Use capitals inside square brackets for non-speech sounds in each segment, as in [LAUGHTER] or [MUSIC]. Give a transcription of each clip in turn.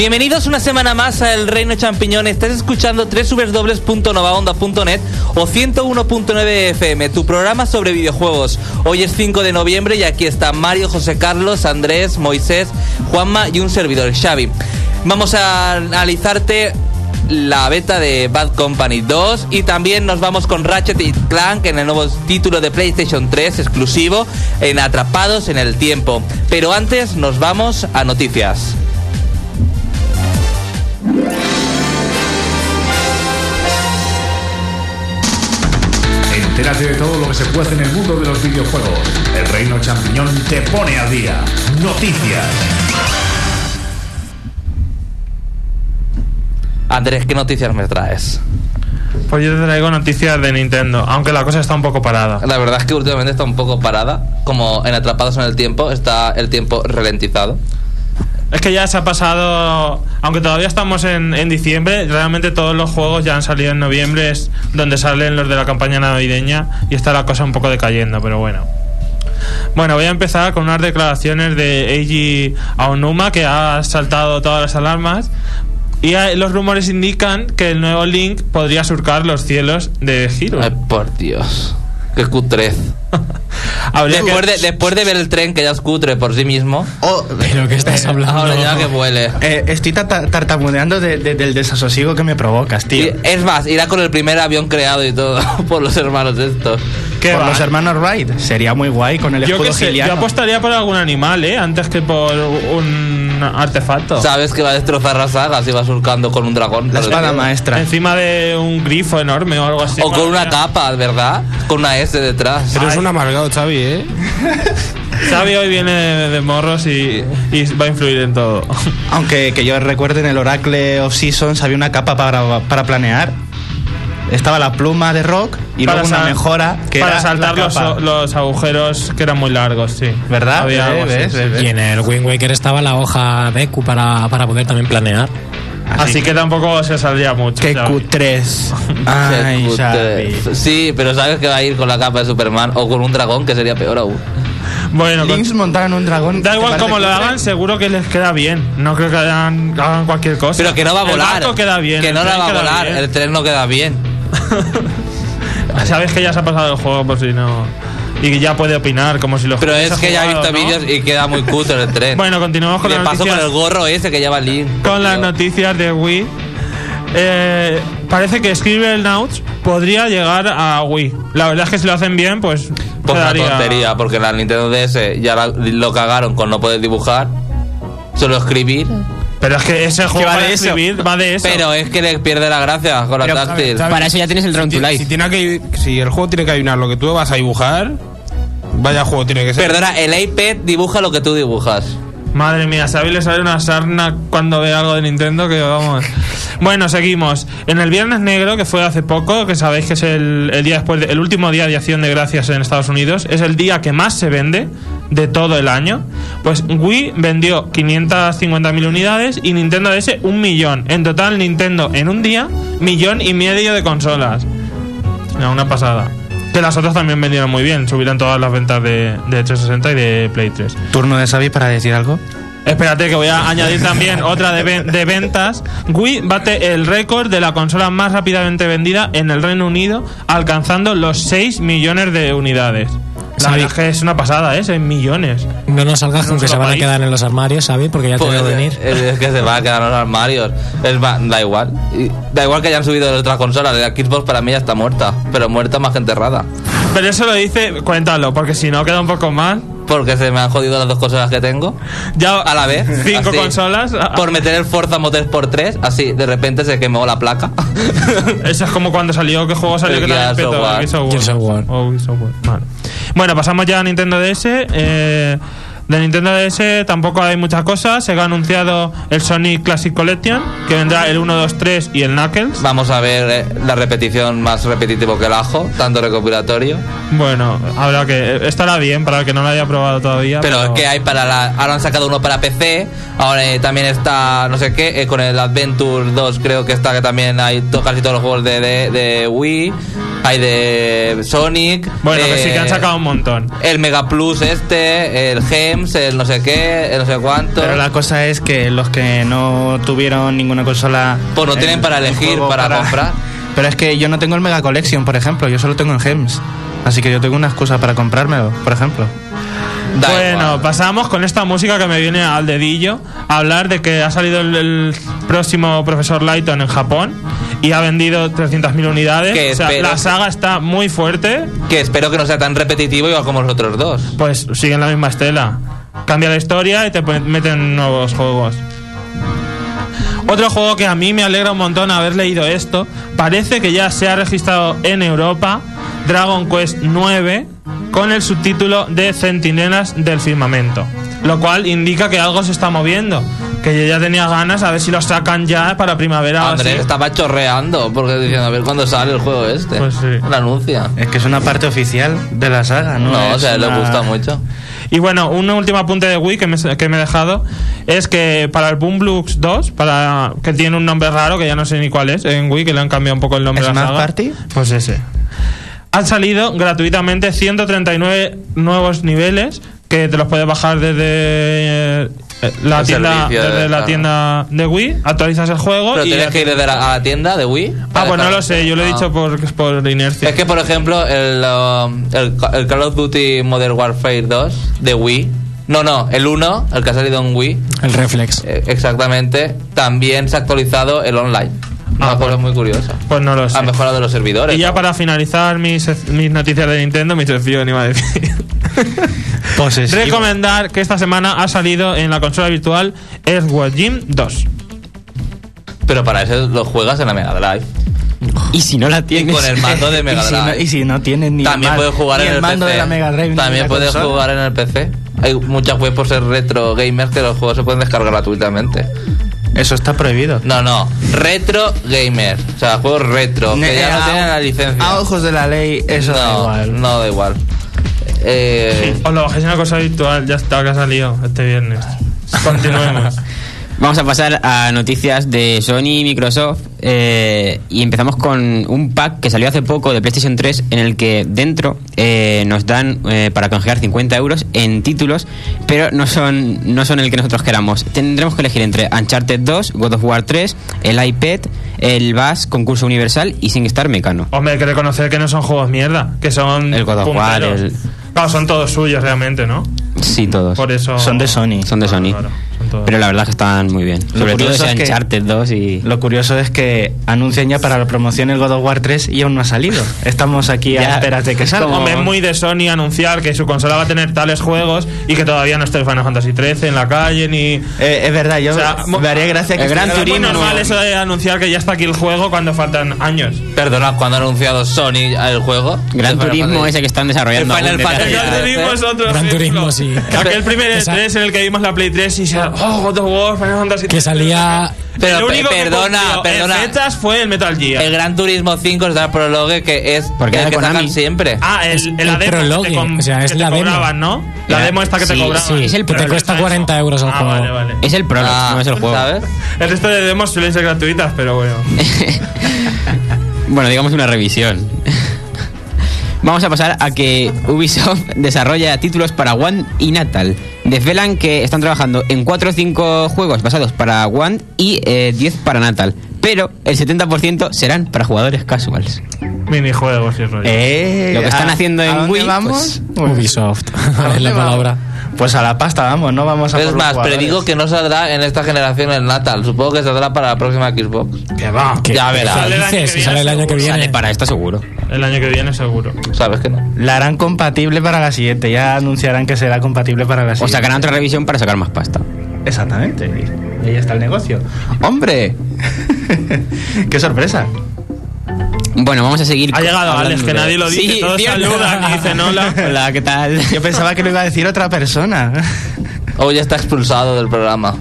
Bienvenidos una semana más a El Reino Champiñón. Estás escuchando www.novaonda.net o 101.9 FM, tu programa sobre videojuegos. Hoy es 5 de noviembre y aquí está Mario, José Carlos, Andrés, Moisés, Juanma y un servidor, Xavi. Vamos a analizarte la beta de Bad Company 2 y también nos vamos con Ratchet y Clank en el nuevo título de PlayStation 3 exclusivo en Atrapados en el Tiempo. Pero antes nos vamos a noticias. Entérate de todo lo que se puede en el mundo de los videojuegos. El Reino Champiñón te pone al día. Noticias. Andrés, ¿qué noticias me traes? Pues yo te traigo noticias de Nintendo, aunque la cosa está un poco parada. La verdad es que últimamente está un poco parada, como en Atrapados en el Tiempo, está el tiempo ralentizado. Es que ya se ha pasado, aunque todavía estamos en, en diciembre, realmente todos los juegos ya han salido en noviembre, es donde salen los de la campaña navideña y está la cosa un poco decayendo, pero bueno. Bueno, voy a empezar con unas declaraciones de Eiji Aonuma que ha saltado todas las alarmas y los rumores indican que el nuevo Link podría surcar los cielos de Hero. Ay, por Dios. Qué cutrez. [LAUGHS] Habría que- Después de, después de ver el tren que ya es cutre por sí mismo, Oh, ¿Pero qué estás hablando? ahora ya que vuele. eh, estoy tartamudeando de- de- del desasosiego que me provocas, Y tío. es más, irá con el primer avión creado y todo [LAUGHS] por los hermanos estos. ¿Qué Por va? los hermanos Wright. Sería muy guay con el Yo escudo sé, yo apostaría por algún animal, ¿eh? Antes que por un artefacto. Sabes que va a destrozar la saga si va surcando con un dragón. La espada maestra. Encima de un grifo enorme o algo así. O con una capa, ¿verdad? Con una S detrás. Pero es un amargado, Xavi, ¿eh? [LAUGHS] Xavi hoy viene de, de morros y, y va a influir en todo. Aunque que yo recuerde en el Oracle of Seasons había una capa para, para planear. Estaba la pluma de rock y Para luego una mejora que para era saltar la los, capa. los agujeros que eran muy largos, sí. ¿Verdad? Había ¿Ves? algo así, ¿Ves? sí. ¿Ves? Y en el Wind Waker estaba la hoja Deku para, para poder también planear. Así que tampoco se saldría mucho. Qué Xavi. Q3. Qué [LAUGHS] Ay, cutre. Xavi. Sí, pero sabes que va a ir con la capa de Superman o con un dragón, que sería peor aún. Bueno, con- Links montaron un dragón. da ¿te igual cómo lo hagan, seguro que les queda bien. No creo que hagan, hagan cualquier cosa. Pero que no va a El volar. barco queda bien. Que el no la va a volar. bien. El tren no queda bien. [LAUGHS] Sabes que ya se ha pasado el juego por si no. Y ya puede opinar como si lo Pero es que ya he visto ¿no? vídeos y queda muy cutre el tren. [LAUGHS] Bueno, continuamos con Le las paso con el gorro ese que lleva Link. con las noticias de Wii. Eh, parece que Scribblenauts podría llegar a Wii. La verdad es que si lo hacen bien, pues. Pues una quedaría- tontería, porque la Nintendo DS ya la- lo cagaron con no poder dibujar, solo escribir. Pero es que ese juego va va de escribir, va de eso. Pero es que le pierde la gracia con la táctil. Para eso ya tienes el Drone to Si, Life. si tiene que, si el juego tiene que adivinar lo que tú vas a dibujar, vaya juego tiene que ser. Perdona, el iPad dibuja lo que tú dibujas. Madre mía, Xavi le sale una sarna cuando ve algo de Nintendo que vamos. [LAUGHS] Bueno, seguimos. En el Viernes Negro, que fue hace poco, que sabéis que es el, el día después, de- el último día de acción de gracias en Estados Unidos, es el día que más se vende de todo el año. Pues Wii vendió 550.000 unidades y Nintendo DS un millón. En total, Nintendo en un día, millón y medio de consolas. No, una pasada. Que las otras también vendieron muy bien, subieron todas las ventas de, de 360 y de Play 3. Turno de Xavi para decir algo. Espérate que voy a añadir también otra de, ven- de ventas. Wii bate el récord de la consola más rápidamente vendida en el Reino Unido, alcanzando los 6 millones de unidades. La Xavi. verdad es que es una pasada, ¿eh? 6 millones. No nos salgas con No que se van a quedar en los armarios, ¿sabes? Porque ya te Pues, veo venir. es, es que se va a quedar en los armarios. Es más, da igual. Da igual que hayan subido de otra consola. La Xbox para mí ya está muerta. Pero muerta más que enterrada. Pero eso lo dice, cuéntalo, porque si no queda un poco mal. Porque se me han jodido las dos consolas que tengo. Ya A la vez. Cinco así. consolas. Por meter el Forza Motorsport 3, así de repente se quemó la placa. [LAUGHS] Eso es como cuando salió, ¿qué juego salió El que también petó? War. Gears of War. Gears of War. Oh. Vale. Bueno, pasamos ya a Nintendo DS. eh, de Nintendo DS tampoco hay muchas cosas. Se ha anunciado el Sonic Classic Collection, que vendrá el 1, 2, 3 y el Knuckles. Vamos a ver eh, la repetición más repetitivo que el ajo, tanto recopilatorio. Bueno, habrá que. Estará bien para el que no lo haya probado todavía. Pero es que hay para la. Ahora han sacado uno para PC. Ahora eh, también está, no sé qué, eh, con el Adventure 2, creo que está, que también hay to- casi todos los juegos de, de, de Wii. Hay de Sonic. Bueno, que eh, sí que han sacado un montón. El Mega Plus este, el Gem. El no sé qué, el no sé cuánto. Pero la cosa es que los que no tuvieron ninguna consola. Pues no tienen eh, para elegir, juego para comprar. [LAUGHS] Pero es que yo no tengo el Mega Collection, por ejemplo. Yo solo tengo el Gems. Así que yo tengo una excusa para comprármelo, por ejemplo. Da bueno, igual. pasamos con esta música que me viene al dedillo a hablar de que ha salido el, el próximo profesor Lighton en Japón y ha vendido 300.000 unidades. Que o sea, la saga está muy fuerte, Que espero que no sea tan repetitivo igual como los otros dos. pues siguen la misma estela. Cambia la historia y te meten nuevos juegos. Otro juego que a mí me alegra un montón haber leído esto, parece que ya se ha registrado en Europa Dragon Quest 9 con el subtítulo de Centinelas del Firmamento, lo cual indica que algo se está moviendo, que yo ya tenía ganas a ver si lo sacan ya para primavera Andrés así. estaba chorreando porque diciendo a ver cuándo sale el juego este. Pues sí. Lo anuncia. Es que es una parte oficial de la saga, ¿no? No, o Es sea, le gusta mucho. Y bueno, un último apunte de Wii que me, que me he dejado es que para el Boom Blues 2, para, que tiene un nombre raro que ya no sé ni cuál es en Wii, que le han cambiado un poco el nombre a la ¿Smash saga. Party? Pues ese. Han salido gratuitamente 139 nuevos niveles que te los puedes bajar desde eh, la El tienda servicio de- desde la tienda de Wii, actualizas el juego Pero y tienes que ir desde la, a la tienda de Wii. Ah, pues no lo sé, yo lo he Ah. dicho por, por inercia. Es que, por ejemplo, el, el, el Call of Duty Modern Warfare 2 de Wii. No, no, el 1, el que ha salido en Wii. El reflex. eh, exactamente. También se ha actualizado el online. Una Ah, cosa pues- muy curiosa. Pues no lo sé. Ha mejorado los servidores. Y ya ¿no? para finalizar mis, mis noticias de Nintendo, mi sección iba a decir. [LAUGHS] Posesivo. Recomendar que esta semana ha salido en la consola virtual Earthworm Jim 2. Pero para eso lo juegas en la Mega Drive. Y si no la Y tienes. con el mando de [LAUGHS] Mega y, si no, Drive. y si no tienes ni También el, puedes jugar ni en el mando PC. de la Mega Drive También puedes consola. jugar en el PC. Hay muchas webs por ser retro gamers que los juegos se pueden descargar gratuitamente. Eso está prohibido. No, no. Retro gamer. O sea, juegos retro. Que ya no a- tienen la licencia. A ojos de la ley, eso da no, igual. no da igual. [LAUGHS] Eh, Os lo bajéis una cosa virtual, ya está, que ha salido este viernes. [LAUGHS] Continuemos. Vamos a pasar a noticias de Sony y Microsoft eh, y empezamos con un pack que salió hace poco de PlayStation 3 en el que dentro eh, nos dan eh, para canjear 50 euros en títulos, pero no son, no son el que nosotros queramos. Tendremos que elegir entre Uncharted 2, God of War 3, el iPad, el Bass, concurso universal y SingStar Mecano. Hombre, hay que reconocer que no son juegos mierda, que son. El God of War, el- Claro, son todos suyos realmente, ¿no? Sí, todos. Por eso. Son de Sony. Son de Sony. claro, Pero la verdad es que están muy bien. Lo Sobre todo curioso ese es que- Uncharted 2 y... Lo curioso es que anuncian ya para la promoción el God of War 3 y aún no ha salido. [LAUGHS] Estamos aquí a esperas de que es salga. como- es muy de Sony anunciar que su consola va a tener tales juegos y que todavía no esté el Final Fantasy 13 en la calle ni. Eh, es verdad, yo O sea, me haría gracia que el Gran Es muy Turismo. normal eso de anunciar que ya está aquí el juego cuando faltan años. perdona, cuando ha anunciado Sony el juego. Gran Turismo ese que están desarrollando. El Final Fantasy. Gran Turismo es otro Gran ejemplo. Turismo, sí. Aquel primer Esa- E3 en el que vimos la Play 3 y se oh, God of War, Final Fantasy Que salía. Pero, El pe- único que perdona, perdona. En fechas fue el Metal Gear. El Gran Turismo 5 está el prologue que es Porque el que Konami. sacan siempre. Ah, el, Es el, el la demo prologue, o sea, es que te la demo. cobraban, ¿no? La demo esta que te cobraban. sí, es el que te cuesta resto 40 eso- euros el ah, juego. Vale, vale. Es el prólogo, Ah, no es el juego. ¿Sabes? El resto de demos suelen ser gratuitas, pero bueno. [LAUGHS] Bueno, digamos una revisión. Vamos a pasar a que Ubisoft [LAUGHS] desarrolla títulos para One y Natal. Desvelan que están trabajando en 4 o 5 juegos basados para One y eh, 10 para Natal. Pero el 70% serán para jugadores casuals. Minijuegos y rollo. Eh, Lo que están ¿a- haciendo ¿a en dónde Wii, vamos? Ubisoft. ¿A es la palabra. Pues a la pasta vamos, no vamos a Es por los más, jugadores. predigo que no saldrá en esta generación el Natal. Supongo que saldrá para la próxima Xbox. Que va. ¿Qué- Ya verás. Sale el año que sale el viene, año que viene. Sale para esto seguro. El año que viene seguro. ¿Sabes que no? La harán compatible para la siguiente, ya anunciarán que será compatible para la O siguiente. sacarán otra revisión para sacar más pasta. Exactamente. Y ahí está el negocio. ¡Hombre! [LAUGHS] ¡Qué sorpresa! Bueno, vamos a seguir. Ha llegado Alex, que nadie lo dice. Sí, todos saludan y dicen hola. Hola, ¿qué tal? Yo pensaba que lo iba a decir otra persona. [LAUGHS] Hoy está expulsado del programa.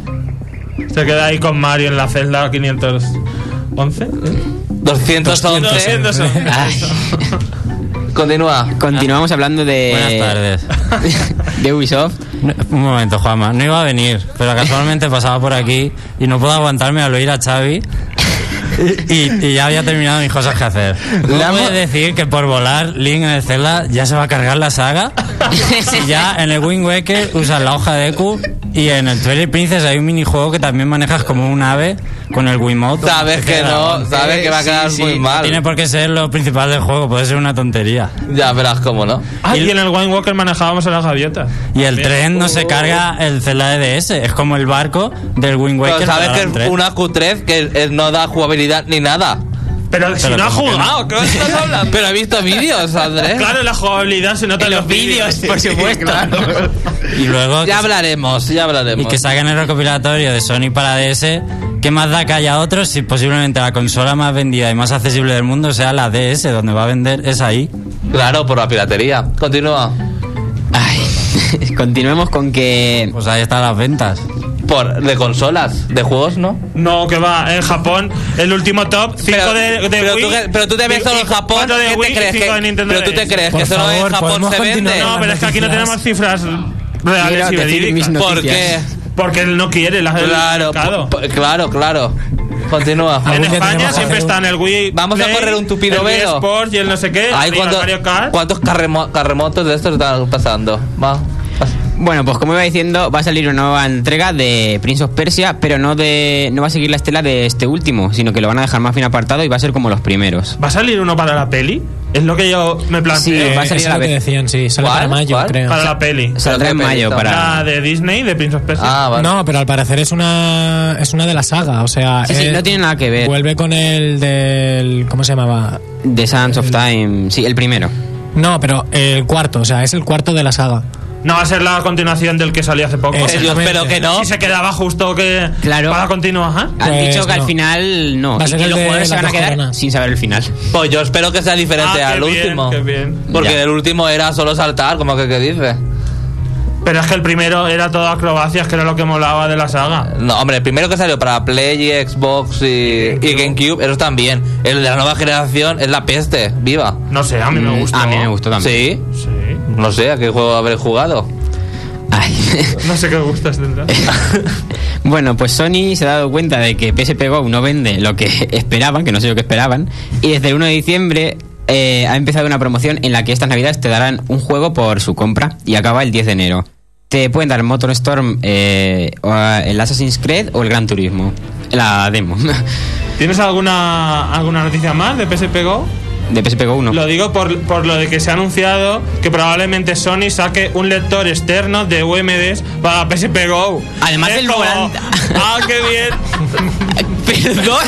Se queda ahí con Mario en la celda 511. ¿eh? 211. 211. Ay. Continúa. Continuamos hablando de. Buenas tardes. [LAUGHS] De Ubisoft. No, Un momento, Juanma. No iba a venir, pero casualmente pasaba por aquí y no puedo aguantarme al oír a Xavi Y, [LAUGHS] y- y ya había terminado mis cosas que hacer. ¿Cómo Le hemos- puedes decir que por volar Link en el Zelda ya se va a cargar la saga? [LAUGHS] Si ya en el Wind Waker usas la hoja de Q y en el Twilight Princess hay un minijuego que también manejas como un ave con el Wiimote. Sabes que no, sabes que va a quedar sí, muy sí, mal. No tiene por qué ser lo principal del juego, puede ser una tontería. Ya verás cómo, ¿no? Ah, y en el Wine Walker manejábamos a las gaviotas. Y el tren no se carga el Zelda de DS, es como el barco del Wind Waker. Pero sabes que es una Q3 que eh, no da jugabilidad ni nada. Pero si Pero no has ¿cómo que no? jugado, ¿qué me estás hablando? [LAUGHS] Pero he visto vídeos, Andrés. Claro, la jugabilidad se nota en los vídeos, por supuesto. Y luego Ya hablaremos, ya hablaremos. y que saquen el recopilatorio de Sony para DS, ¿qué más da que haya otros si posiblemente la consola más vendida y más accesible del mundo sea la DS, donde va a vender es ahí? Claro, por la piratería. Continúa. Ay, [LAUGHS] continuemos con que Pues ahí están las ventas. Por, de consolas, de juegos, ¿no? No, que va, en Japón, el último top 5 Pero, de, de pero Wii. tú, pero tú te ves solo en Japón. cuatro de ¿qué Wii te y crees cinco que, de Nintendo pero tú te DS. crees Por que solo en Japón ¿podemos se vende. No, pero es que aquí no tenemos cifras reales Quiero y verídicas. ¿Por qué? Porque él no quiere la, el Claro, claro, claro. Continúa. En España siempre un- están el Wii. Vamos a correr un tupido el Wii velo. Sports y el no sé qué. Ay, ¿cuánto- Mario Kart. ¿Cuántos carremo- carremotos de estos están pasando? Va. Bueno, pues como iba diciendo, va a salir una nueva entrega de Prince of Persia, pero no de no va a seguir la estela de este último, sino que lo van a dejar más bien apartado y va a ser como los primeros. ¿Va a salir uno para la peli? Es lo que yo me Sí, planteo. va a salir a la lo que decían, sí. Sale ¿Cuál? para mayo, ¿Cuál? creo. Para la peli. Saldrá en mayo para... La de Disney, de Prince of Persia. Ah, vale. No, pero al parecer es una es una de la saga, o sea, Sí, sí, eh, no tiene nada que ver. Vuelve con el del ¿cómo se llamaba? The Sands of Time, sí, el primero. No, pero el cuarto, o sea, es el cuarto de la saga. No va a ser la continuación del que salió hace poco. Ese. Eh, yo espero que no. Si se quedaba justo que Claro. para continuar. ¿ah? Han Pues dicho que al final no. Va a y que los jugadores se van a quedar coronas. sin saber el final. Pues yo espero que sea diferente Ah, al qué bien, último. qué bien. Porque Ya. el último era solo saltar, como que, que dice. Pero es que el primero era todo acrobacias, que era lo que molaba de la saga. No, hombre, el primero que salió para Play, Xbox y, y GameCube, esos también. El de la nueva generación es la peste, viva. No sé, a mí me Mm, gustó. A mí me gustó también. Sí, Sí. No sé a qué juego habré jugado. Ay. No sé qué gustas tendrá. [LAUGHS] Bueno, pues Sony se ha dado cuenta de que PSP Go no vende lo que [LAUGHS] esperaban, que no sé lo que esperaban, y desde el 1 de diciembre eh, ha empezado una promoción en la que estas navidades te darán un juego por su compra y acaba el 10 de enero. Te pueden dar Motor Storm, eh, o el Assassin's Creed o el Gran Turismo. La demo [LAUGHS] ¿Tienes alguna alguna noticia más de PSP Go? De PSP Go 1. Lo digo por, por lo de que se ha anunciado que probablemente Sony saque un lector externo de UMDs para PSP Go. Además Es del como, volante. Ah, qué bien. [LAUGHS] Perdón,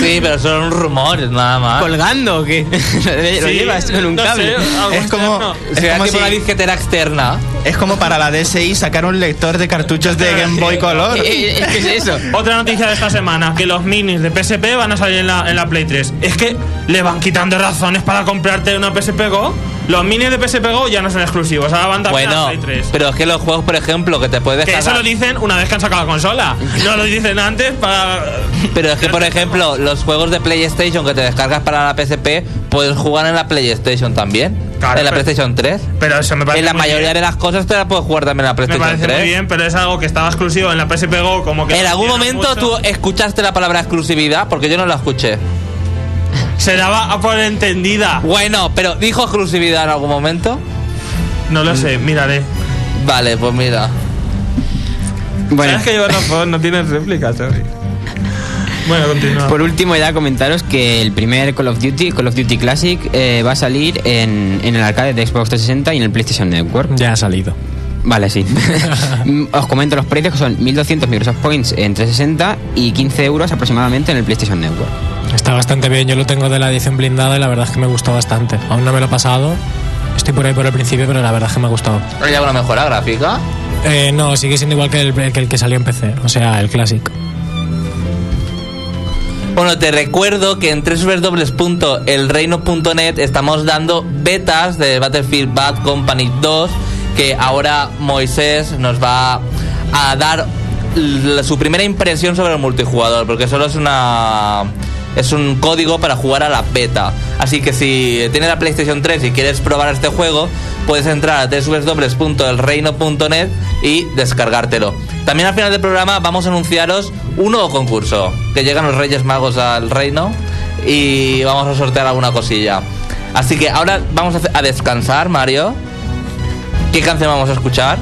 Sí, pero son rumores, nada más. colgando o qué? lo Sí, llevas con un no cable. sé, algo Es como, externo. es Será como tipo si- una disquetera externa. es como para la DSI sacar un lector de cartuchos de Game Boy Color. Eh, eh, ¿Qué es eso? Otra noticia de esta semana, que los minis de PSP van a salir en la, en la Play 3. Es que le van quitando razones para comprarte una PSP Go. Los minis de PSP Go ya no son exclusivos, ahora van también a Bueno, la Play 3. pero es que los juegos, por ejemplo, que te puedes Que eso descargar. lo dicen una vez que han sacado la consola. No lo dicen antes para... Pero es que, por ejemplo, los juegos de PlayStation que te descargas para la PSP, puedes jugar en la PlayStation también. Claro, en la pero- PlayStation 3. Pero eso me parece En la muy mayoría bien. de las cosas te la puedes jugar también en la Me PlayStation parece 3. muy bien, pero es algo que estaba exclusivo en la PSP Go, como que... En algún momento mucho. tú escuchaste la palabra exclusividad, porque yo no la escuché. Se daba a por entendida. Bueno, pero ¿dijo exclusividad en algún momento? No lo sé, miraré. Vale, pues mira. Bueno, Sabes que lleva razón, no tienes réplica, sorry. Bueno, continúa. por último ya comentaros que el primer Call of Duty, Call of Duty Classic, eh, va a salir en, en el arcade de Xbox 360 y en el PlayStation Network. Ya ha salido. Vale, sí. [LAUGHS] Mm, Os comento los precios que son 1200 Microsoft Points en 360 y 15 euros aproximadamente en el PlayStation Network. Está bastante bien, yo lo tengo de la edición blindada y la verdad es que me gustó bastante. Aún no me lo he pasado, estoy por ahí por el principio, pero la verdad es que me ha gustado. ¿Hay alguna mejora gráfica? Eh, no, sigue siendo igual que el, que el que salió en PC, o sea, el Classic. Bueno, te recuerdo que en www.elreino.net estamos dando betas de Battlefield Bad Company 2, que ahora Moisés nos va a dar su primera impresión sobre el multijugador, porque solo es una Es un código para jugar a la beta. Así que si tienes la PlayStation 3 y quieres probar este juego, puedes entrar a www.elreino.net y descargártelo. También al final del programa vamos a anunciaros un nuevo concurso, que llegan los Reyes Magos al reino y vamos a sortear alguna cosilla. Así que ahora vamos a descansar, Mario. ¿Qué canción vamos a escuchar?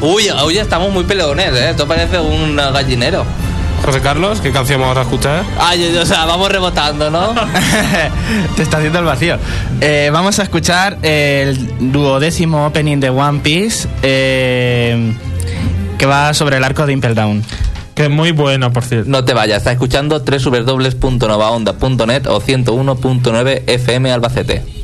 Uy, hoy estamos muy peleones, ¿eh? Esto parece un gallinero. José Carlos, ¿qué canción vamos a escuchar? Ay, o sea, vamos rebotando, ¿no? [LAUGHS] Te está haciendo el vacío. Eh, vamos a escuchar el duodécimo opening de One Piece eh, que va sobre el arco de Impel Down. Que es muy bueno, por cierto. No te vayas, está escuchando www.novaonda.net o 101.9 FM Albacete.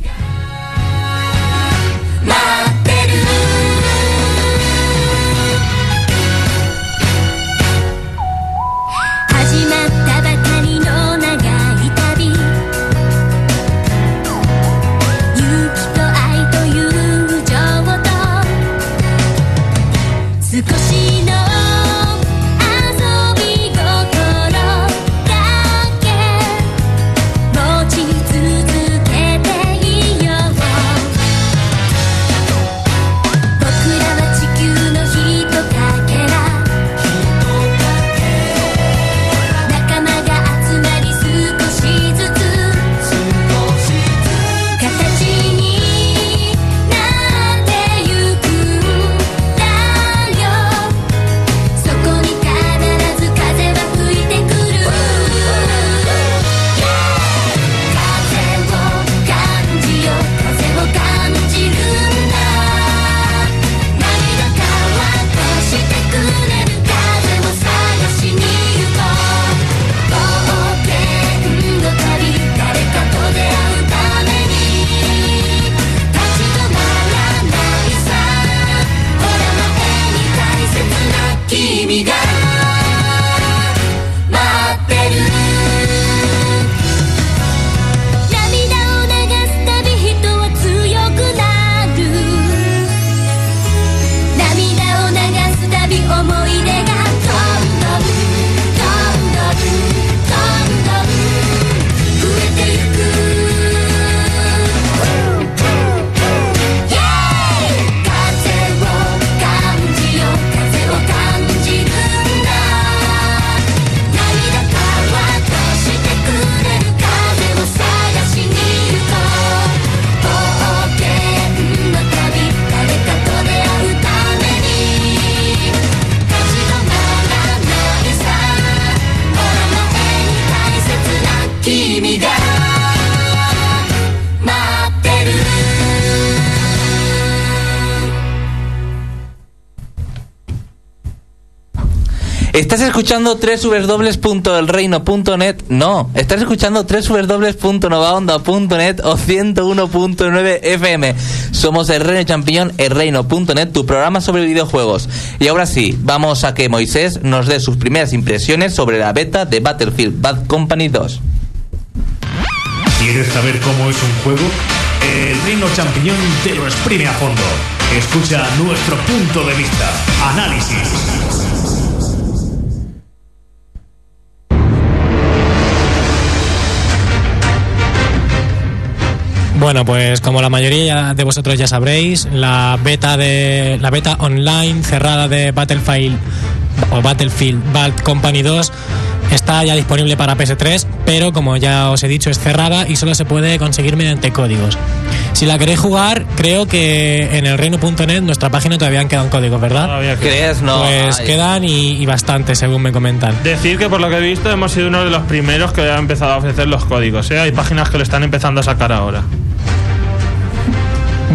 Escuchando www.elreino.net? No, estás escuchando www.novaonda.net o 101.9 FM. Somos el Reino Champiñón, elreino.net, tu programa sobre videojuegos. Y ahora sí, vamos a que Moisés nos dé sus primeras impresiones sobre la beta de Battlefield Bad Company 2. ¿Quieres saber cómo es un juego? El Reino Champiñón te lo exprime a fondo. Escucha nuestro punto de vista. Análisis. Bueno, pues como la mayoría de vosotros ya sabréis, la beta de la beta online cerrada de Battlefield o Battlefield Bad Company 2 está ya disponible para PS3, pero como ya os he dicho es cerrada y solo se puede conseguir mediante códigos. Si la queréis jugar, creo que en el reino.net nuestra página todavía quedan códigos, ¿verdad? ¿Crees? No. pues ay. quedan y, y bastante, según me comentan. Decir que por lo que he visto hemos sido uno de los primeros que ha empezado a ofrecer los códigos. ¿eh? Hay páginas que lo están empezando a sacar ahora.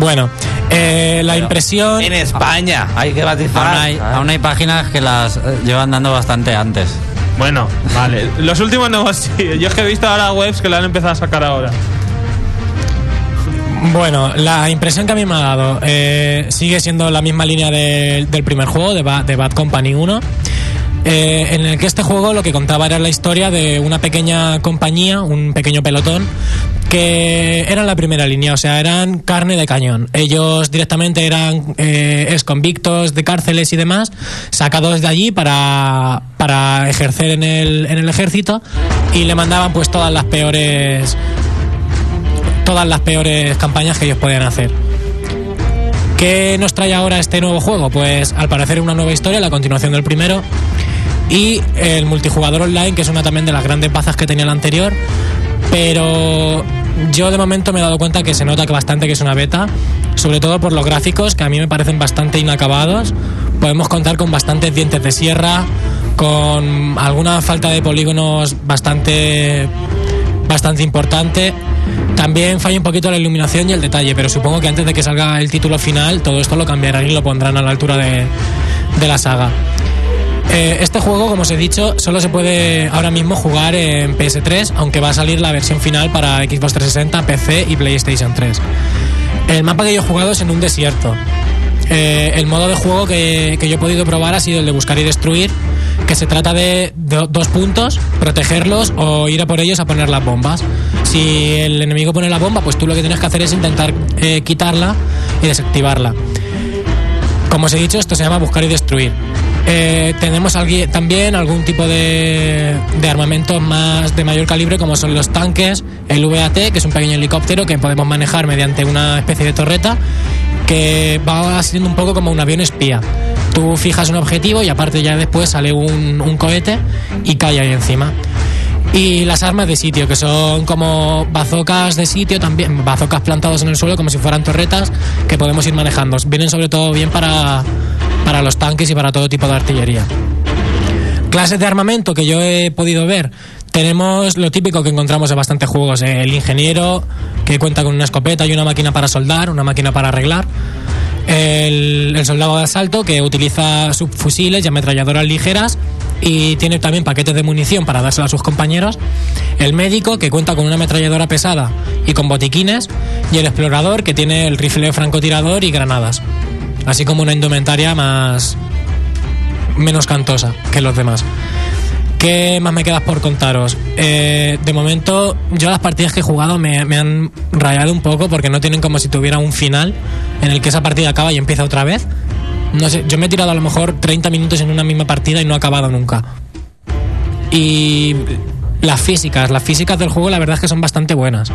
Bueno, eh, la impresión... En España, hay que matizar. Aún hay, hay páginas que las eh, llevan dando bastante antes. Bueno, vale. [LAUGHS] Los últimos no, [LAUGHS] sí. Yo es que he visto ahora webs que la han empezado a sacar ahora. Bueno, la impresión que a mí me ha dado eh, sigue siendo la misma línea del- del primer juego, de, Ba- de Bad Company 1. Eh, en el que este juego lo que contaba era la historia de una pequeña compañía, un pequeño pelotón, que eran la primera línea, o sea, eran carne de cañón. Ellos directamente eran eh, exconvictos de cárceles y demás, sacados de allí para, para ejercer en el, en el ejército y le mandaban pues todas las peores todas las peores campañas que ellos podían hacer. ¿Qué nos trae ahora este nuevo juego? Pues al parecer una nueva historia, la continuación del primero. Y el multijugador online, que es una también de las grandes bazas que tenía el anterior. Pero yo de momento me he dado cuenta que se nota que bastante que es una beta. Sobre todo por los gráficos, que a mí me parecen bastante inacabados. Podemos contar con bastantes dientes de sierra, con alguna falta de polígonos bastante bastante importante. También falla un poquito la iluminación y el detalle, pero supongo que antes de que salga el título final, todo esto lo cambiarán y lo pondrán a la altura de, de la saga. Eh, este juego, como os he dicho, solo se puede ahora mismo jugar en PS3, aunque va a salir la versión final para Xbox 360, PC y PlayStation 3. El mapa que yo he jugado es en un desierto. Eh, el modo de juego que, que yo he podido probar ha sido el de buscar y destruir, que se trata de, dos puntos, protegerlos o ir a por ellos a poner las bombas. Si el enemigo pone la bomba, pues tú lo que tienes que hacer es intentar eh, quitarla y desactivarla. Como os he dicho, esto se llama buscar y destruir. Eh, tenemos también algún tipo de, de armamento más de mayor calibre, como son los tanques, el VAT, que es un pequeño helicóptero que podemos manejar mediante una especie de torreta, que va siendo un poco como un avión espía. Tú fijas un objetivo y aparte ya después sale un, cohete y cae ahí encima. Y las armas de sitio, que son como bazocas de sitio también, bazocas plantados en el suelo como si fueran torretas que podemos ir manejando. Vienen sobre todo bien para, para los tanques y para todo tipo de artillería. Clases de armamento que yo he podido ver. Tenemos lo típico que encontramos en bastantes juegos. El ingeniero que cuenta con una escopeta y una máquina para soldar, una máquina para arreglar. El, soldado de asalto que utiliza subfusiles y ametralladoras ligeras y tiene también paquetes de munición para dárselo a sus compañeros. El médico que cuenta con una ametralladora pesada y con botiquines. Y el explorador que tiene el rifle francotirador y granadas. Así como una indumentaria más, menos cantosa que los demás. ¿Qué más me quedas por contaros? Eh, de momento, yo las partidas que he jugado me, me han rayado un poco porque no tienen como si tuviera un final en el que esa partida acaba y empieza otra vez. No sé, yo me he tirado a lo mejor 30 minutos en una misma partida y no he acabado nunca. Y las físicas, las físicas del juego la verdad es que son bastante buenas.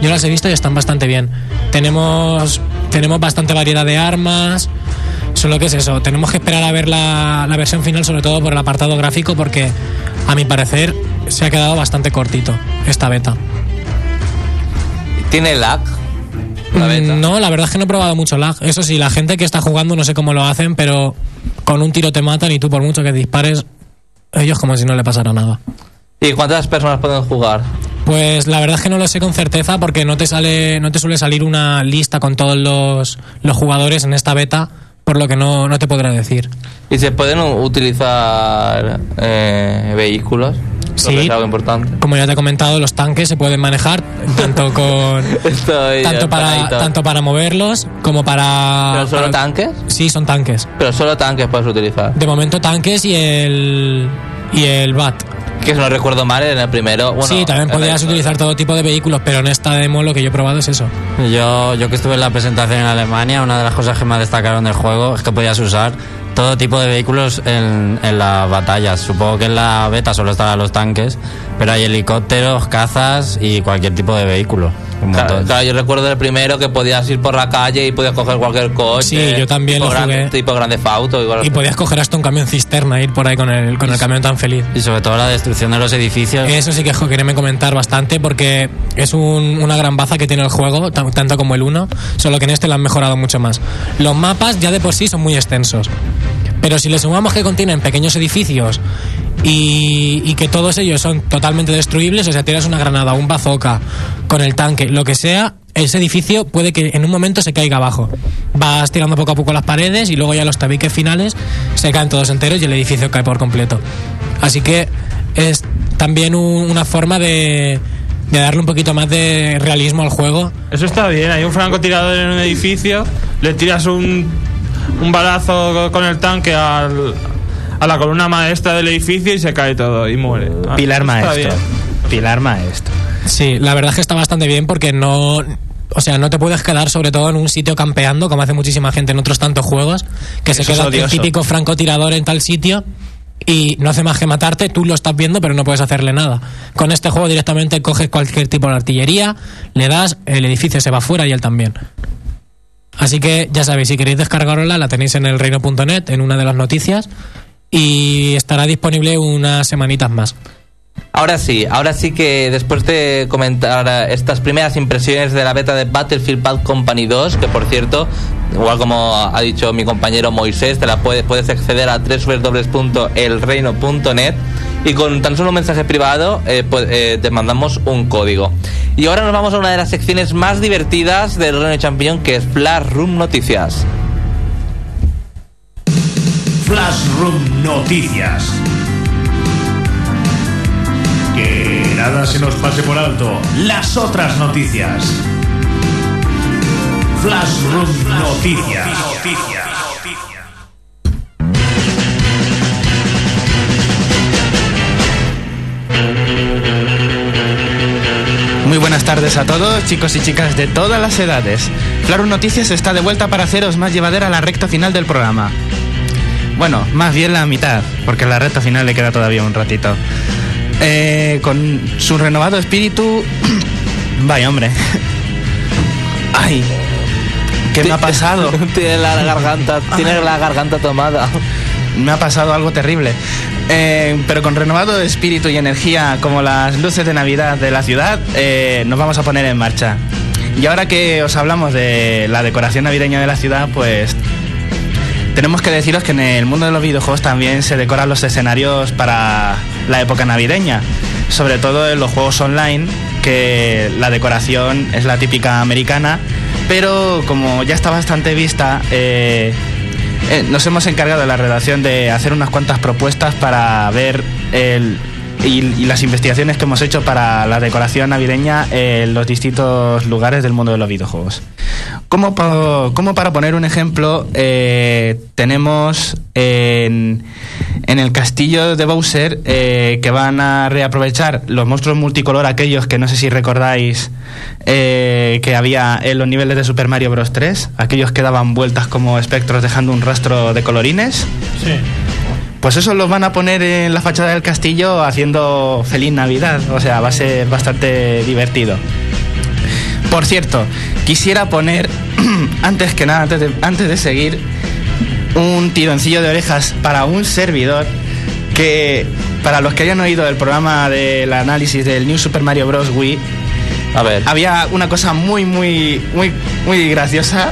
Yo las he visto y están bastante bien. Tenemos, tenemos bastante variedad de armas. Solo que es eso, tenemos que esperar a ver la, la versión final, sobre todo por el apartado gráfico, porque a mi parecer se ha quedado bastante cortito esta beta. ¿Tiene lag? La beta. Mm, No, la verdad es que no he probado mucho lag. Eso sí, la gente que está jugando no sé cómo lo hacen, pero con un tiro te matan y tú por mucho que dispares, ellos como si no le pasara nada. ¿Y cuántas personas pueden jugar? Pues la verdad es que no lo sé con certeza porque no te sale, no te suele salir una lista con todos los, los jugadores en esta beta, por lo que no, no te podré decir. ¿Y se pueden utilizar eh, vehículos? Sí. Es algo importante. Como ya te he comentado, los tanques se pueden manejar tanto [LAUGHS] con Estoy tanto para tanto para moverlos como para ¿Pero solo para- tanques? Sí, son tanques. Pero solo tanques puedes utilizar. De momento tanques y el y el BAT. Que si no recuerdo mal, en el primero. Bueno, sí, también el- utilizar todo tipo de vehículos, pero en esta demo lo que yo he probado es eso. Yo, yo que estuve en la presentación en Alemania, una de las cosas que más destacaron del juego es que podías usar todo tipo de vehículos en, en las batallas. Supongo que en la beta solo estarán los tanques, pero hay helicópteros, cazas y cualquier tipo de vehículo. Claro, claro, yo recuerdo el primero que podías ir por la calle y podías coger cualquier coche. Sí, yo también tipo lo jugué. Tipo grande auto. igual. Y podías coger hasta un camión cisterna e ir por ahí con el, con el camión tan feliz. Y sobre todo la destrucción de los edificios. Eso sí que quería comentar bastante porque es un- una gran baza que tiene el juego, tan- tanto como el 1, solo que en este lo han mejorado mucho más. Los mapas ya de por sí son muy extensos, pero si le sumamos que contienen pequeños edificios y, que todos ellos son totalmente destruibles, o sea, tiras una granada, un bazooka con el tanque, lo que sea, ese edificio puede que en un momento se caiga abajo. Vas tirando poco a poco las paredes y luego ya los tabiques finales se caen todos enteros y el edificio cae por completo. Así que es también un- una forma de, de darle un poquito más de realismo al juego. Eso está bien, hay un francotirador en un edificio, le tiras un, un balazo con el tanque al, a la columna maestra del edificio y se cae todo y muere. Ah, Pilar maestro. Pilar maestro. Sí, la verdad es que está bastante bien porque no. O sea, no te puedes quedar sobre todo en un sitio campeando, como hace muchísima gente en otros tantos juegos, que se Eso queda el típico francotirador en tal sitio y no hace más que matarte, tú lo estás viendo, pero no puedes hacerle nada. Con este juego directamente coges cualquier tipo de artillería, le das, el edificio se va fuera y él también. Así que ya sabéis, si queréis descargarla, la tenéis en el reino.net, en una de las noticias, y estará disponible unas semanitas más. Ahora sí, ahora sí que después de comentar estas primeras impresiones de la beta de Battlefield Bad Company 2, que por cierto, igual como ha dicho mi compañero Moisés, te la puedes, puedes acceder a www.elreino.net y con tan solo un mensaje privado eh, pues, eh, te mandamos un código. Y ahora nos vamos a una de las secciones más divertidas del Reino Champiñón, que es Flash Room Noticias. Flash Room Noticias. Que nada se nos pase por alto. Las otras noticias. Flash Room Noticias. Buenas tardes a todos, chicos y chicas de todas las edades. Claro Noticias está de vuelta para haceros más llevadera la recta final del programa. Bueno, más bien la mitad, porque la recta final le queda todavía un ratito. Eh, con su renovado espíritu... [CLEARS THROAT] Vaya hombre. [LAUGHS] Ay, ¿qué me ha pasado? [LAUGHS] tiene la garganta, tiene la garganta tomada. Me ha pasado algo terrible. Eh, pero con renovado espíritu y energía como las luces de Navidad de la ciudad, eh, nos vamos a poner en marcha. Y ahora que os hablamos de la decoración navideña de la ciudad, pues tenemos que deciros que en el mundo de los videojuegos también se decoran los escenarios para la época navideña. Sobre todo en los juegos online, que la decoración es la típica americana, pero como ya está bastante vista, eh, eh, nos hemos encargado de la redacción de hacer unas cuantas propuestas para ver el, y, y las investigaciones que hemos hecho para la decoración navideña en los distintos lugares del mundo de los videojuegos. Como, para poner un ejemplo, eh, tenemos en, en el castillo de Bowser eh, que van a reaprovechar los monstruos multicolor, aquellos que no sé si recordáis eh, que había en los niveles de Super Mario Bros. 3, aquellos que daban vueltas como espectros dejando un rastro de colorines. Sí. Pues eso los van a poner en la fachada del castillo haciendo feliz Navidad. O sea, va a ser bastante divertido. Por cierto, quisiera poner, [CLEARS THROAT] antes que nada, antes de, antes de seguir, un tironcillo de orejas para un servidor que, para los que hayan oído el programa del análisis del New Super Mario Bros. Wii, A ver. había una cosa muy, muy, muy, muy graciosa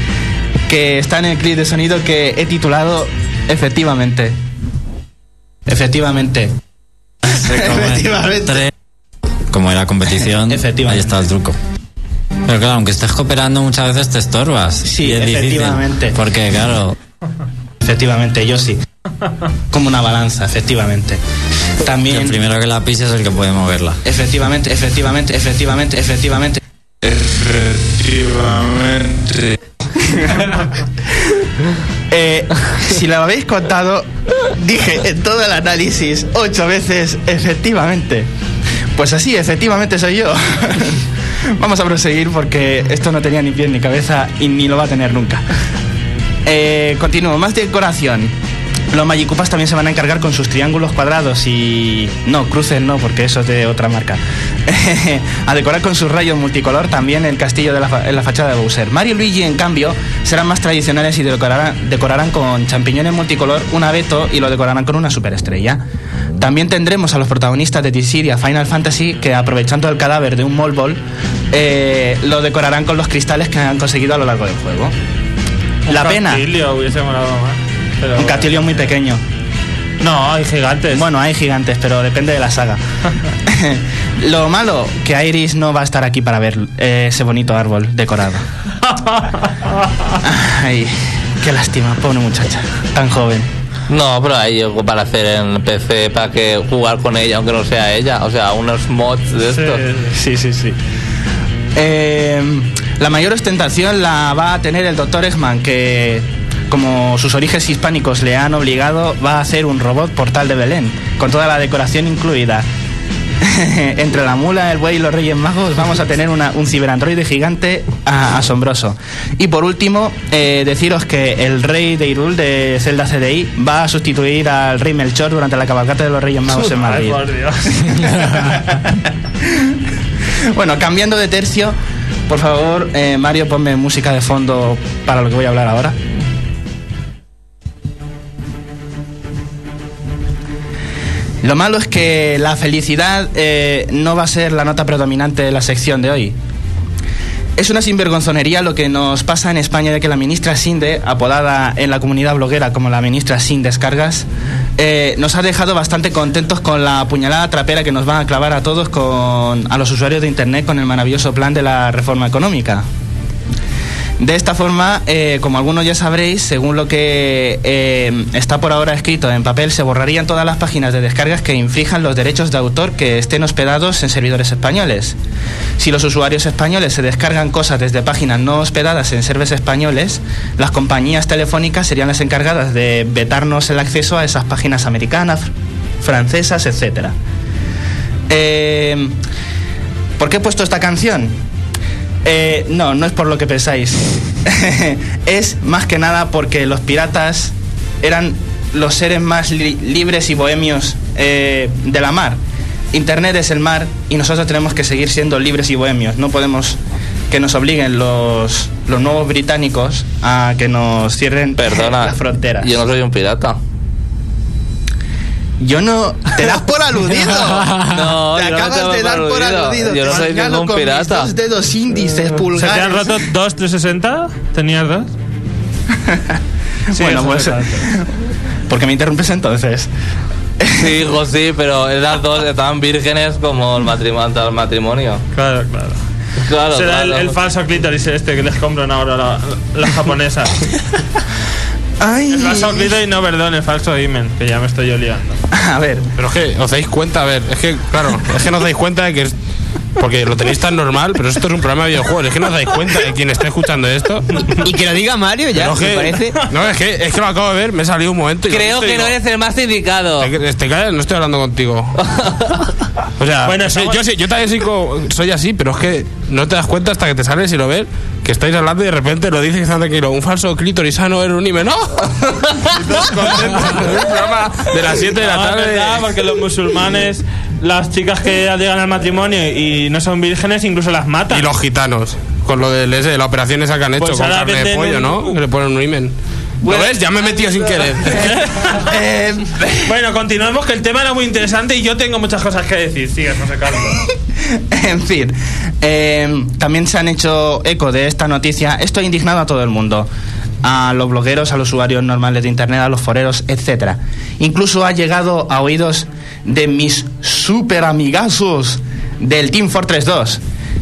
[LAUGHS] que está en el clip de sonido que he titulado Efectivamente. Efectivamente. Efectivamente. [LAUGHS] Tres. Como era competición, Efectivamente. ahí está el truco. Pero claro, aunque estés cooperando muchas veces te estorbas. Sí, Y es difícil, efectivamente. porque claro, Efectivamente, yo sí. Como una balanza, efectivamente. el También. primero que la pise es el que puede moverla. Efectivamente, efectivamente, efectivamente, efectivamente. [LAUGHS] Eh, si lo habéis contado, dije en todo el análisis ocho veces, efectivamente. Pues así, efectivamente soy yo. Vamos a proseguir porque esto no tenía ni pies ni cabeza y ni lo va a tener nunca. Eh, continúo, más decoración. Los Magikupas también se van a encargar con sus triángulos cuadrados y... No, cruces no, porque eso es de otra marca. [LAUGHS] a decorar con sus rayos multicolor también el castillo de la, en la fachada de Bowser. Mario y Luigi, en cambio, serán más tradicionales y decorarán, decorarán con champiñones multicolor un abeto y lo decorarán con una superestrella. También tendremos a los protagonistas de Dissidia Final Fantasy que, aprovechando el cadáver de un Mole Ball, eh, lo decorarán con los cristales que han conseguido a lo largo del juego. La pena. hubiese molado más. Pero Un castillo muy pequeño. No, hay gigantes. Bueno, hay gigantes, pero depende de la saga. [LAUGHS] Lo malo, que Iris no va a estar aquí para ver eh, ese bonito árbol decorado. [LAUGHS] Ay, qué lástima, pobre muchacha, tan joven. No, pero hay algo para hacer en PC para que jugar con ella, aunque no sea ella. O sea, unos mods de estos. Sí, sí, sí. Eh, la mayor ostentación la va a tener el Dr. Eggman, que como sus orígenes hispánicos le han obligado, va a hacer un robot portal de Belén, con toda la decoración incluida. [LAUGHS] Entre la mula, el buey y los reyes magos vamos a tener una- un ciberandroide gigante ah, asombroso. Y por último, eh, deciros que el rey de Irul de Zelda CDI va a sustituir al rey Melchor durante la cabalgata de los reyes magos en Madrid. por Dios. [LAUGHS] bueno, cambiando de tercio, por favor, eh, Mario, ponme música de fondo para lo que voy a hablar ahora. Lo malo es que la felicidad eh, no va a ser la nota predominante de la sección de hoy. Es una sinvergonzonería lo que nos pasa en España de que la ministra Sinde, apodada en la comunidad bloguera como la ministra Sin Descargas, eh, nos ha dejado bastante contentos con la puñalada trapera que nos van a clavar a todos, con, a los usuarios de Internet, con el maravilloso plan de la reforma económica. De esta forma, eh, como algunos ya sabréis, según lo que eh, está por ahora escrito en papel, se borrarían todas las páginas de descargas que infrijan los derechos de autor que estén hospedados en servidores españoles. Si los usuarios españoles se descargan cosas desde páginas no hospedadas en servers españoles, las compañías telefónicas serían las encargadas de vetarnos el acceso a esas páginas americanas, francesas, etc. Eh, ¿Por qué he puesto esta canción? Eh, no, no es por lo que pensáis. [LAUGHS] es más que nada porque los piratas eran los seres más li- libres y bohemios eh, de la mar. Internet es el mar y nosotros tenemos que seguir siendo libres y bohemios. No podemos que nos obliguen los, los nuevos británicos a que nos cierren Perdona. [LAUGHS] las fronteras. Yo no soy un pirata. Yo no. Te das por aludido. [LAUGHS] No, te yo no acabas tengo de dar por por aludido. aludido. Yo no soy ningún con mis pirata. dos dedos índices, ¿Se te pulgares. han roto dos 360? ¿Tenías dos? [LAUGHS] Sí, bueno, pues. [LAUGHS] ¿Por qué me interrumpes entonces? Sí, hijo, sí, pero las dos estaban vírgenes como el matrimonio. El matrimonio. Claro, claro. Claro, Será el, claro. el falso clítoris este que les compran ahora la- las japonesas. Ay. El falso clítoris, no, perdón, el falso imen, que ya me estoy yo liando. [LAUGHS] A ver. Pero es que os dais cuenta, a ver, es que, claro, es que no os dais cuenta de que. Porque lo tenéis tan normal, pero esto es un programa de videojuegos. Es que no os dais cuenta de quien está escuchando esto. Y que lo diga Mario ya, es me que- parece. No, es que, es que lo acabo de ver, me he salido un momento. Y Creo que no digo, eres el más indicado. Te, te callas, no estoy hablando contigo. [LAUGHS] O sea, Bueno, sí, yo, sí- yo también soy, soy así, pero es que no te das cuenta hasta que te sales y lo ves que estáis hablando y de repente lo dices estás tranquilo. Un falso clítorisano era un hime. [LAUGHS] ¡No! [LAUGHS] Contentos un programa de las 7 de la No, es tarde. verdad, porque los musulmanes, las chicas que llegan al matrimonio y no son vírgenes, incluso las matan. Y los gitanos, con lo del ese, de la operación esa que han hecho Pues con carne de pollo, un- ¿no? Que le ponen un imen. ¿Lo Bueno, ves? Ya me he metido sin querer. [LAUGHS] Eh, Bueno, continuemos, que el tema era muy interesante y yo tengo muchas cosas que decir. Sigue, José Carlos. en fin, eh, también se han hecho eco de esta noticia. Esto ha indignado a todo el mundo. A los blogueros, a los usuarios normales de internet, a los foreros, etc. Incluso ha llegado a oídos de mis super amigazos del Team Fortress 2.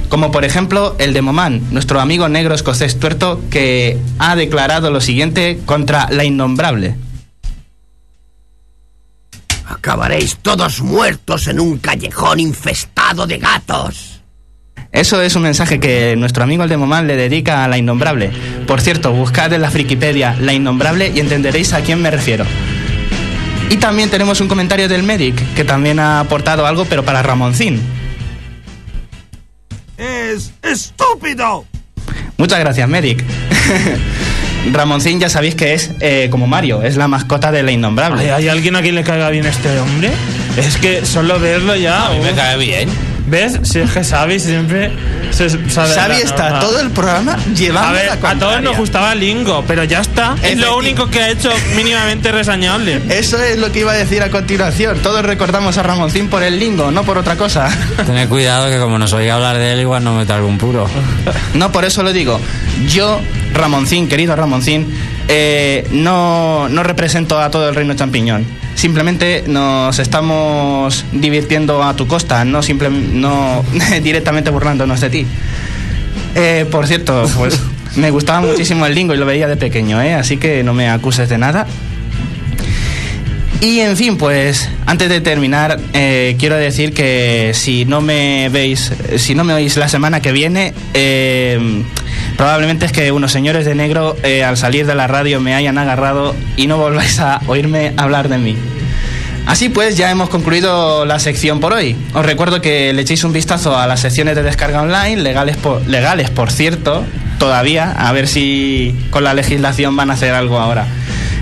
Como por ejemplo el de Moman, nuestro amigo negro escocés tuerto, que ha declarado lo siguiente contra la innombrable. Acabaréis todos muertos en un callejón infestado de gatos. Eso es un mensaje que nuestro amigo el de Momán le dedica a la innombrable. Por cierto, buscad en la Frikipedia la innombrable y entenderéis a quién me refiero. Y también tenemos un comentario del Medic, que también ha aportado algo, pero para Ramoncín. ¡Es estúpido! Muchas gracias, Medic. [LAUGHS] Ramoncín ya sabéis que es eh, como Mario, es la mascota de la innombrable. ¿Hay, hay alguien a quien le caiga bien este hombre? Es que solo verlo ya. A mí me cae bien. ¿Ves? Si es que Xavi siempre se sabe. Xavi está norma. todo el programa llevando A ver, la a todos contraria. nos gustaba Lingo, pero ya está. Es lo único que ha hecho mínimamente resañable. Eso es lo que iba a decir a continuación. Todos recordamos a Ramoncín por el lingo, no por otra cosa. [LAUGHS] Tened cuidado que como nos oiga hablar de él, igual no meta algún puro. No, por eso lo digo. Yo, Ramoncín, querido Ramoncín, eh, no, no represento a todo el reino champiñón. Simplemente nos estamos divirtiendo a tu costa, no, simple, no [LAUGHS] directamente burlándonos de ti. Eh, por cierto, pues me gustaba muchísimo el lingo y lo veía de pequeño, ¿eh? así que no me acuses de nada. Y en fin, pues antes de terminar, eh, quiero decir que si no me veis, si no me oís la semana que viene, Probablemente es que unos señores de negro eh, al salir de la radio me hayan agarrado y no volváis a oírme hablar de mí. Así pues, ya hemos concluido la sección por hoy. Os recuerdo que le echéis un vistazo a las secciones de descarga online, legales por, legales por cierto, todavía, a ver si con la legislación van a hacer algo ahora.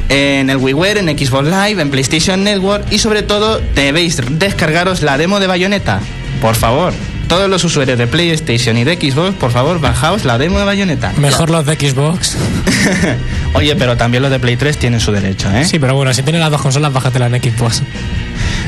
En el WiiWare, en Xbox Live, en PlayStation Network y sobre todo debéis descargaros la demo de Bayonetta. Por favor, todos los usuarios de PlayStation y de Xbox, por favor, bajaos la demo de Bayonetta. Mejor los de Xbox. [LAUGHS] Oye, pero también los de Play 3 tienen su derecho, ¿eh? Sí, pero bueno, si tienes las dos consolas, bájatela en Xbox.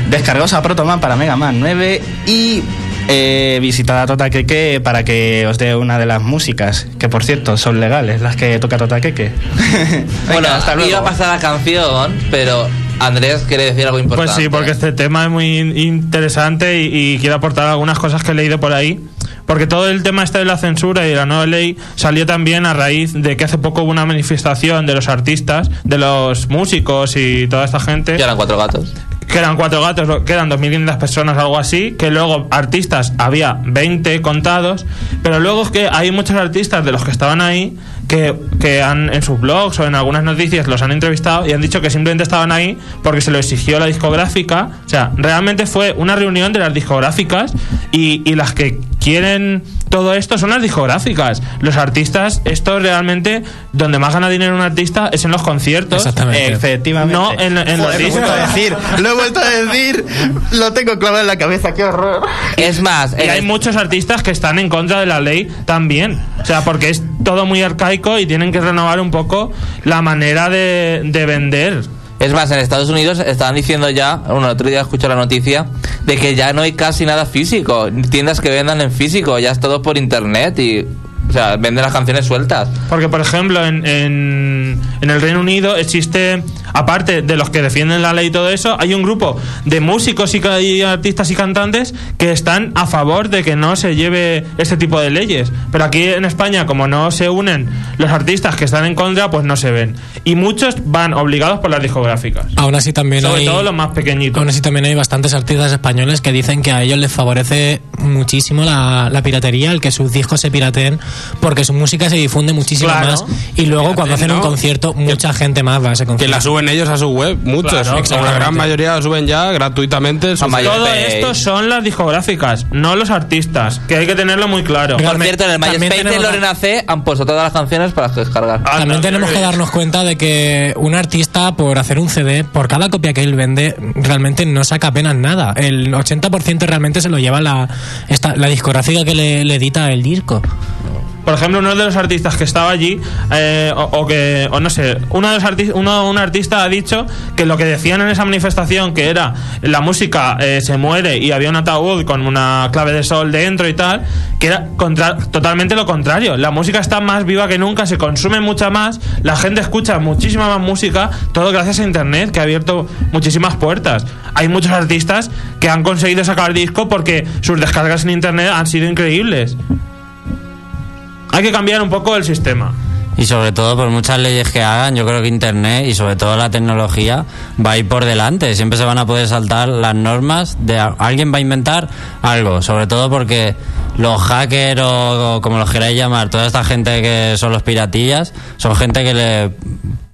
Descargaos a Protoman para Mega Man 9 y eh, visitad a Totakeke para que os dé una de las músicas, que por cierto son legales, las que toca Totakeke. [LAUGHS] Venga, Bueno, hasta luego. iba a pasar la canción, pero Andrés quiere decir algo importante. Pues sí, porque este tema es muy in- interesante y, y quiero aportar algunas cosas que he leído por ahí. Porque todo el tema este de la censura y de la nueva ley salió también a raíz de que hace poco hubo una manifestación de los artistas, de los músicos y toda esta gente. Que eran cuatro gatos. Que eran cuatro gatos, que eran 2.500 personas, algo así. Que luego artistas había 20 contados. Pero luego es que hay muchos artistas de los que estaban ahí que, que han en sus blogs o en algunas noticias los han entrevistado y han dicho que simplemente estaban ahí porque se lo exigió la discográfica. O sea, realmente fue una reunión de las discográficas y, y las que quieren todo esto son las discográficas. Los artistas, esto realmente, donde más gana dinero un artista es en los conciertos. Exactamente. Efectivamente. No en, en los Joder, lo he vuelto a discos. decir, lo he vuelto a decir, lo tengo clavado en la cabeza, qué horror. Es más, Y hay el- muchos artistas que están en contra de la ley también. O sea, porque es todo muy arcaico y tienen que renovar un poco la manera de, de vender. Es más, en Estados Unidos estaban diciendo ya, bueno, el otro día escuché la noticia, de que ya no hay casi nada físico, tiendas que vendan en físico, ya es todo por internet y, o sea, venden las canciones sueltas. Porque, por ejemplo, en, en, en el Reino Unido existe, aparte de los que defienden la ley y todo eso, hay un grupo de músicos y, artistas y cantantes que están a favor de que no se lleve este tipo de leyes. Pero aquí en España, como no se unen los artistas que están en contra, pues no se ven. Y muchos van obligados por las discográficas. Aún así también Sobre hay... todo los más pequeñitos. Aún así también hay bastantes artistas españoles que dicen que a ellos les favorece muchísimo la, la piratería, el que sus discos se pirateen, porque su música se difunde muchísimo Claro. más. Y luego cuando hacen un concierto, mucha gente más va a ese Que concierto. Suben ellos a su web, muchos. Claro, la gran mayoría la suben ya gratuitamente. Todo Pay. esto son las discográficas, no los artistas, que hay que tenerlo muy claro. Pero- Por cierto, en el también MySpace de tenemos- Lorena C han puesto todas las canciones para descargar. Ah, También no, tenemos no, que no. darnos cuenta de que un artista, por hacer un CD, por cada copia que él vende, realmente no saca apenas nada. El 80% realmente se lo lleva la, esta, la discográfica que le, le edita el disco. Por ejemplo, uno de los artistas que estaba allí, eh, o, que, o no sé, uno de los arti- uno, un artista ha dicho que lo que decían en esa manifestación, que era la música eh, se muere y había un ataúd con una clave de sol dentro y tal, que era contra- totalmente lo contrario. La música está más viva que nunca, se consume mucha más, la gente escucha muchísima más música, todo gracias a Internet, que ha abierto muchísimas puertas. Hay muchos artistas que han conseguido sacar disco porque sus descargas en Internet han sido increíbles. Hay que cambiar un poco el sistema. Y sobre todo, por muchas leyes que hagan, yo creo que Internet y sobre todo la tecnología va a ir por delante. Siempre se van a poder saltar las normas de alguien va a inventar algo. Sobre todo porque los hackers o, o como los queráis llamar, toda esta gente que son los piratillas, son gente que le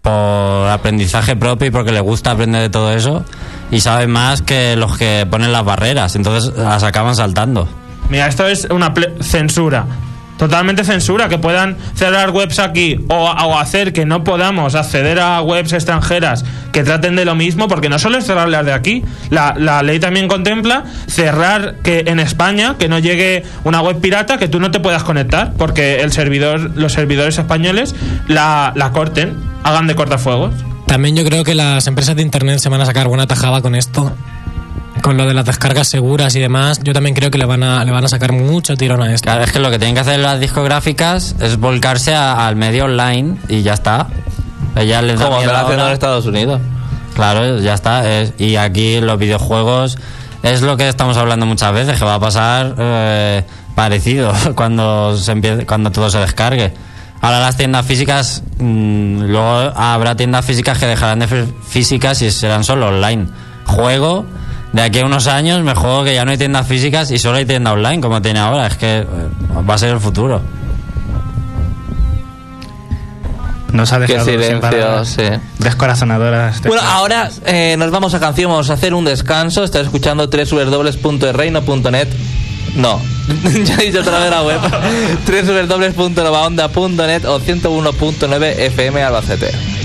por aprendizaje propio y porque le gusta aprender de todo eso y saben más que los que ponen las barreras. Entonces las acaban saltando. Mira, esto es una ple- censura. Totalmente censura, que puedan cerrar webs aquí o, hacer que no podamos acceder a webs extranjeras que traten de lo mismo, porque no solo es cerrar las de aquí, la, la ley también contempla cerrar que en España que no llegue una web pirata que tú no te puedas conectar, porque el servidor, los servidores españoles la, la corten, hagan de cortafuegos. También yo creo que las empresas de internet se van a sacar buena tajada con esto. Con lo de las descargas seguras y demás, yo también creo que le van a, le van a sacar mucho tirón a esto. Claro, es que lo que tienen que hacer las discográficas es volcarse a- al medio online y ya está. Ellas les da Como haciendo ahora. en Estados Unidos. Claro, ya está. es- y aquí los videojuegos es lo que estamos hablando muchas veces, que va a pasar eh, parecido [LAUGHS] cuando, se empiece, cuando todo se descargue. Ahora las tiendas físicas, mm, luego habrá tiendas físicas que dejarán de ser físicas y serán solo online. Juego, de aquí a unos años me juego que ya no hay tiendas físicas y solo hay tienda online como tiene ahora. Es que eh, va a ser el futuro. Nos ha Qué dejado sin silencio, sí. Descorazonadoras. Bueno, ahora eh, nos vamos a canción, vamos a hacer un descanso. Estás escuchando www.reino.net. No, [LAUGHS] ya he dicho otra vez la web. [LAUGHS] www.novaonda.net o 101.9 FM Albacete.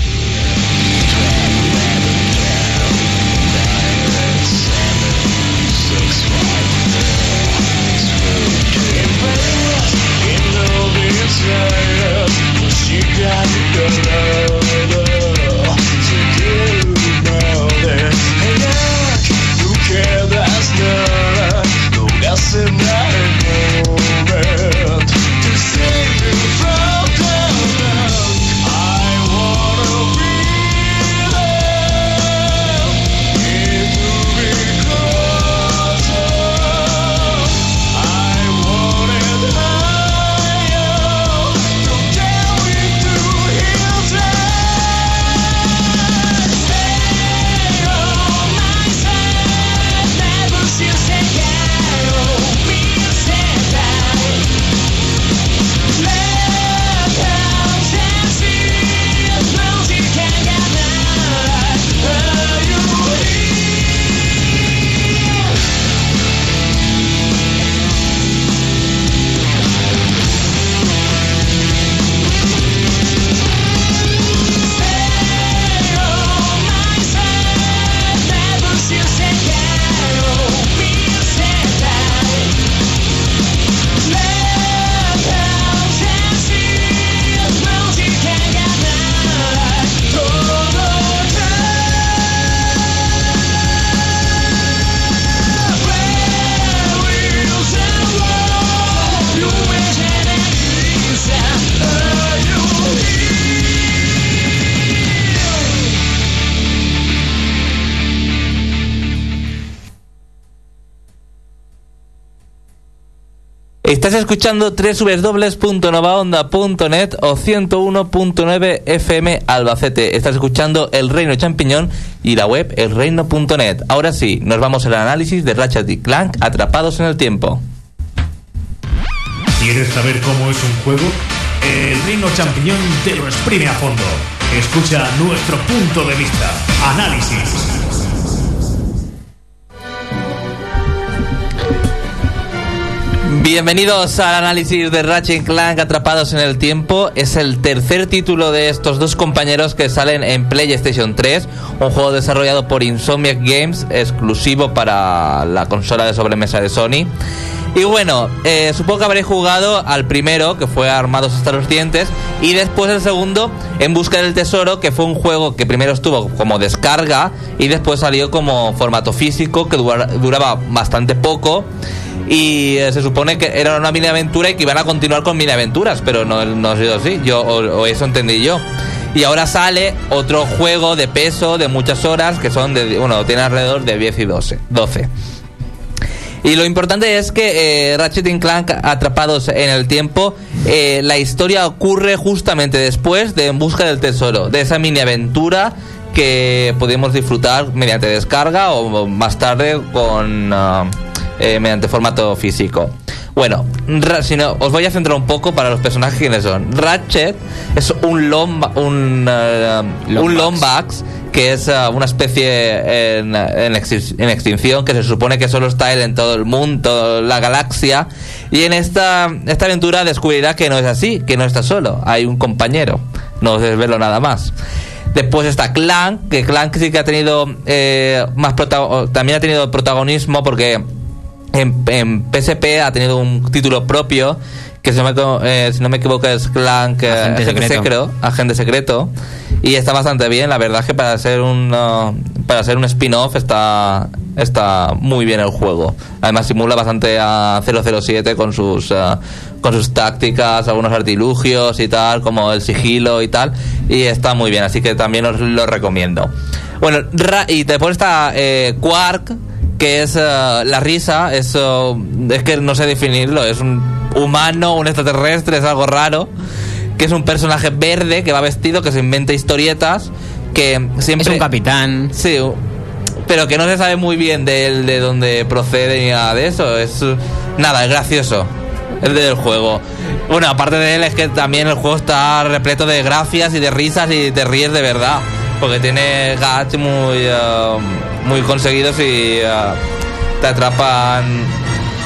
Estás escuchando www.novaonda.net o 101.9 FM Albacete. Estás escuchando El Reino Champiñón y la web elreino.net. Ahora sí, nos vamos al análisis de Ratchet y Clank atrapados en el tiempo. ¿Quieres saber cómo es un juego? El Reino Champiñón te lo exprime a fondo. Escucha nuestro punto de vista. Análisis. Bienvenidos al análisis de Ratchet Clank Atrapados en el Tiempo. Es el tercer título de estos dos compañeros que salen en PlayStation 3, un juego desarrollado por Insomniac Games, exclusivo para la consola de sobremesa de Sony. Y bueno, eh, supongo que habréis jugado al primero, que fue Armados hasta los dientes, y después el segundo, En Busca del Tesoro, que fue un juego que primero estuvo como descarga y después salió como formato físico, que dura- duraba bastante poco. Y eh, se supone que era una mini aventura y que iban a continuar con mini aventuras, pero no, no ha sido así, yo, o, o eso entendí yo. Y ahora sale otro juego de peso, de muchas horas, que son de, bueno, tiene alrededor de 10 y 12. 12. Y lo importante es que eh, Ratchet y Clank atrapados en el tiempo, eh, la historia ocurre justamente después de En Busca del Tesoro, de esa mini aventura que podemos disfrutar mediante descarga o más tarde con ah, eh, mediante formato físico. Bueno, si no, os voy a centrar un poco para los personajes quiénes son. Ratchet es un lomba, un, ah, un Lombax que es ah, una especie en, en extinción que se supone que solo está él en todo el mundo, la galaxia. Y en esta, esta aventura descubrirá que no es así, que no está solo, hay un compañero. No desvelo nada más. Después está Clank, que Clank sí que ha tenido eh, más también ha tenido protagonismo porque en, en PSP ha tenido un título propio que si no me, equivo- eh, si no me equivoco es Clank eh, Agente secreto. agente secreto. Y está bastante bien la verdad es que para ser un uh, para ser un spin-off está está muy bien el juego. Además simula bastante a 007 con sus uh, con sus tácticas algunos artilugios y tal como el sigilo y tal y está muy bien así que también os lo recomiendo. Bueno y después está eh, Quark que es eh, la risa, es, eh, es que no sé definirlo, es un humano, un extraterrestre, es algo raro, que es un personaje verde que va vestido, que se inventa historietas, que siempre... Es un capitán. Sí, pero que no se sabe muy bien de él, de dónde procede ni nada de eso, es... Nada, es gracioso. el del juego. Bueno, aparte de él es que también el juego está repleto de gracias y de risas y te ríes de verdad. Porque tiene gags muy, eh, muy conseguidos y eh, te atrapan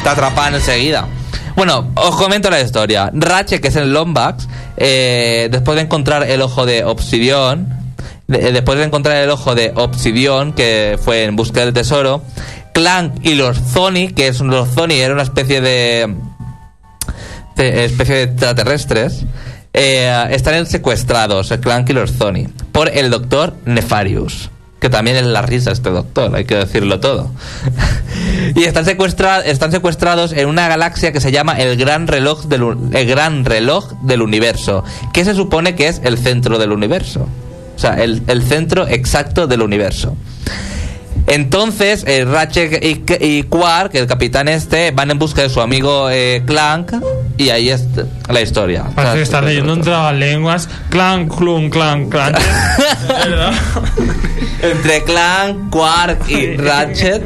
te atrapan enseguida. Bueno, os comento la historia. Ratchet, que es el Lombax, eh, después de encontrar el ojo de Obsidión, de- después de encontrar el ojo de Obsidión, que fue en busca del tesoro, Clank y los Zoni, que es los Zoni, era una especie de, de- especie de extraterrestres, eh, están secuestrados, el Clank y los Zoni, por el doctor Nefarius. Que también es la risa este doctor, hay que decirlo todo. [LAUGHS] y están, secuestra- están secuestrados en una galaxia que se llama el Gran Reloj del, el Gran Reloj del Universo, que se supone que es el centro del universo. O sea, el, el centro exacto del universo. Entonces, eh, Ratchet y, y Quark, el capitán este, van en busca de su amigo eh, Clank y ahí es la historia. O sea, Parece que estás leyendo un trabalenguas. Clan, clun, clan, clan. ¿Verdad? [LAUGHS] [LAUGHS] Entre Clank, Quark y Ratchet.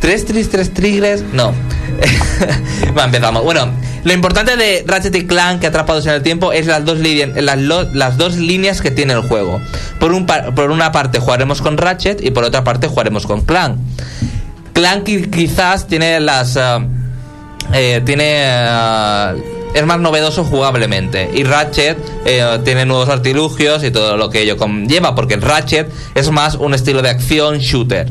¿Tres tris, tres tigres? No. [LAUGHS] Va, empezamos. Bueno, lo importante de Ratchet y Clank que atrapados en el tiempo es las dos, líneas que tiene el juego. Por, un por una parte jugaremos con Ratchet y por otra parte jugaremos con Clank. Clank qui- quizás tiene las... ah, eh, tiene... ah, es más novedoso jugablemente. Y Ratchet eh, tiene nuevos artilugios y todo lo que ello conlleva. Porque Ratchet es más un estilo de acción shooter.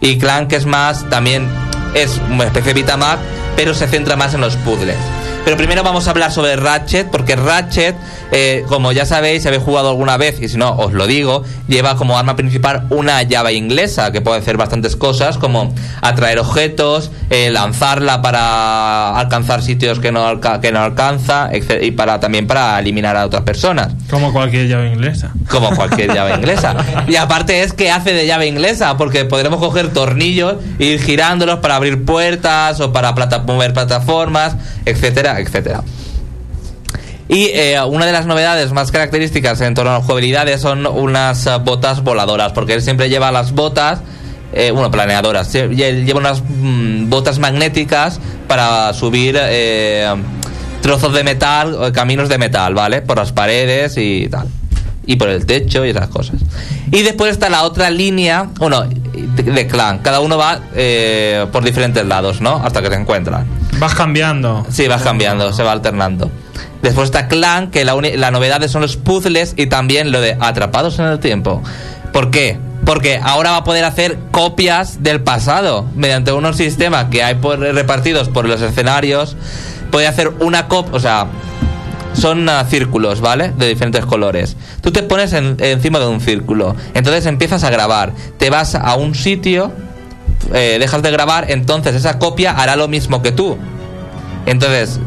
Y Clank es más también... Es una especie de beat 'em pero se centra más en los puzzles. Pero primero vamos a hablar sobre Ratchet, porque Ratchet, eh, como ya sabéis, si habéis jugado alguna vez, y si no, os lo digo, lleva como arma principal una llave inglesa, que puede hacer bastantes cosas, como atraer objetos, eh, lanzarla para alcanzar sitios que no, alca- que no alcanza, y para también para eliminar a otras personas Como cualquier llave inglesa. como cualquier llave [LAUGHS] inglesa. Y aparte es que hace de llave inglesa, porque podremos coger tornillos e ir girándolos para abrir puertas o para plata- mover plataformas, etcétera, etcétera. Y eh, una de las novedades más características en torno a las jugabilidades son unas eh, botas voladoras, porque él siempre lleva las botas, eh, bueno, planeadoras, lleva unas mm, botas magnéticas para subir trozos de metal, caminos de metal, ¿vale? Por las paredes y tal. Y por el techo y esas cosas. Y después está la otra línea, bueno, de, clan. Cada uno va eh, por diferentes lados, ¿no? Hasta que se encuentran. Vas cambiando. Sí, vas cambiando, se va alternando. Después está Clan, que la, la novedad son los puzzles y también lo de atrapados en el tiempo. ¿Por qué? Porque ahora va a poder hacer copias del pasado mediante unos sistemas que hay por, repartidos por los escenarios. Puede hacer una copia, o sea, son ah, círculos, ¿vale? De diferentes colores. Tú te pones en- encima de un círculo, entonces empiezas a grabar. Te vas a un sitio, eh, dejas de grabar, entonces esa copia hará lo mismo que tú. Entonces,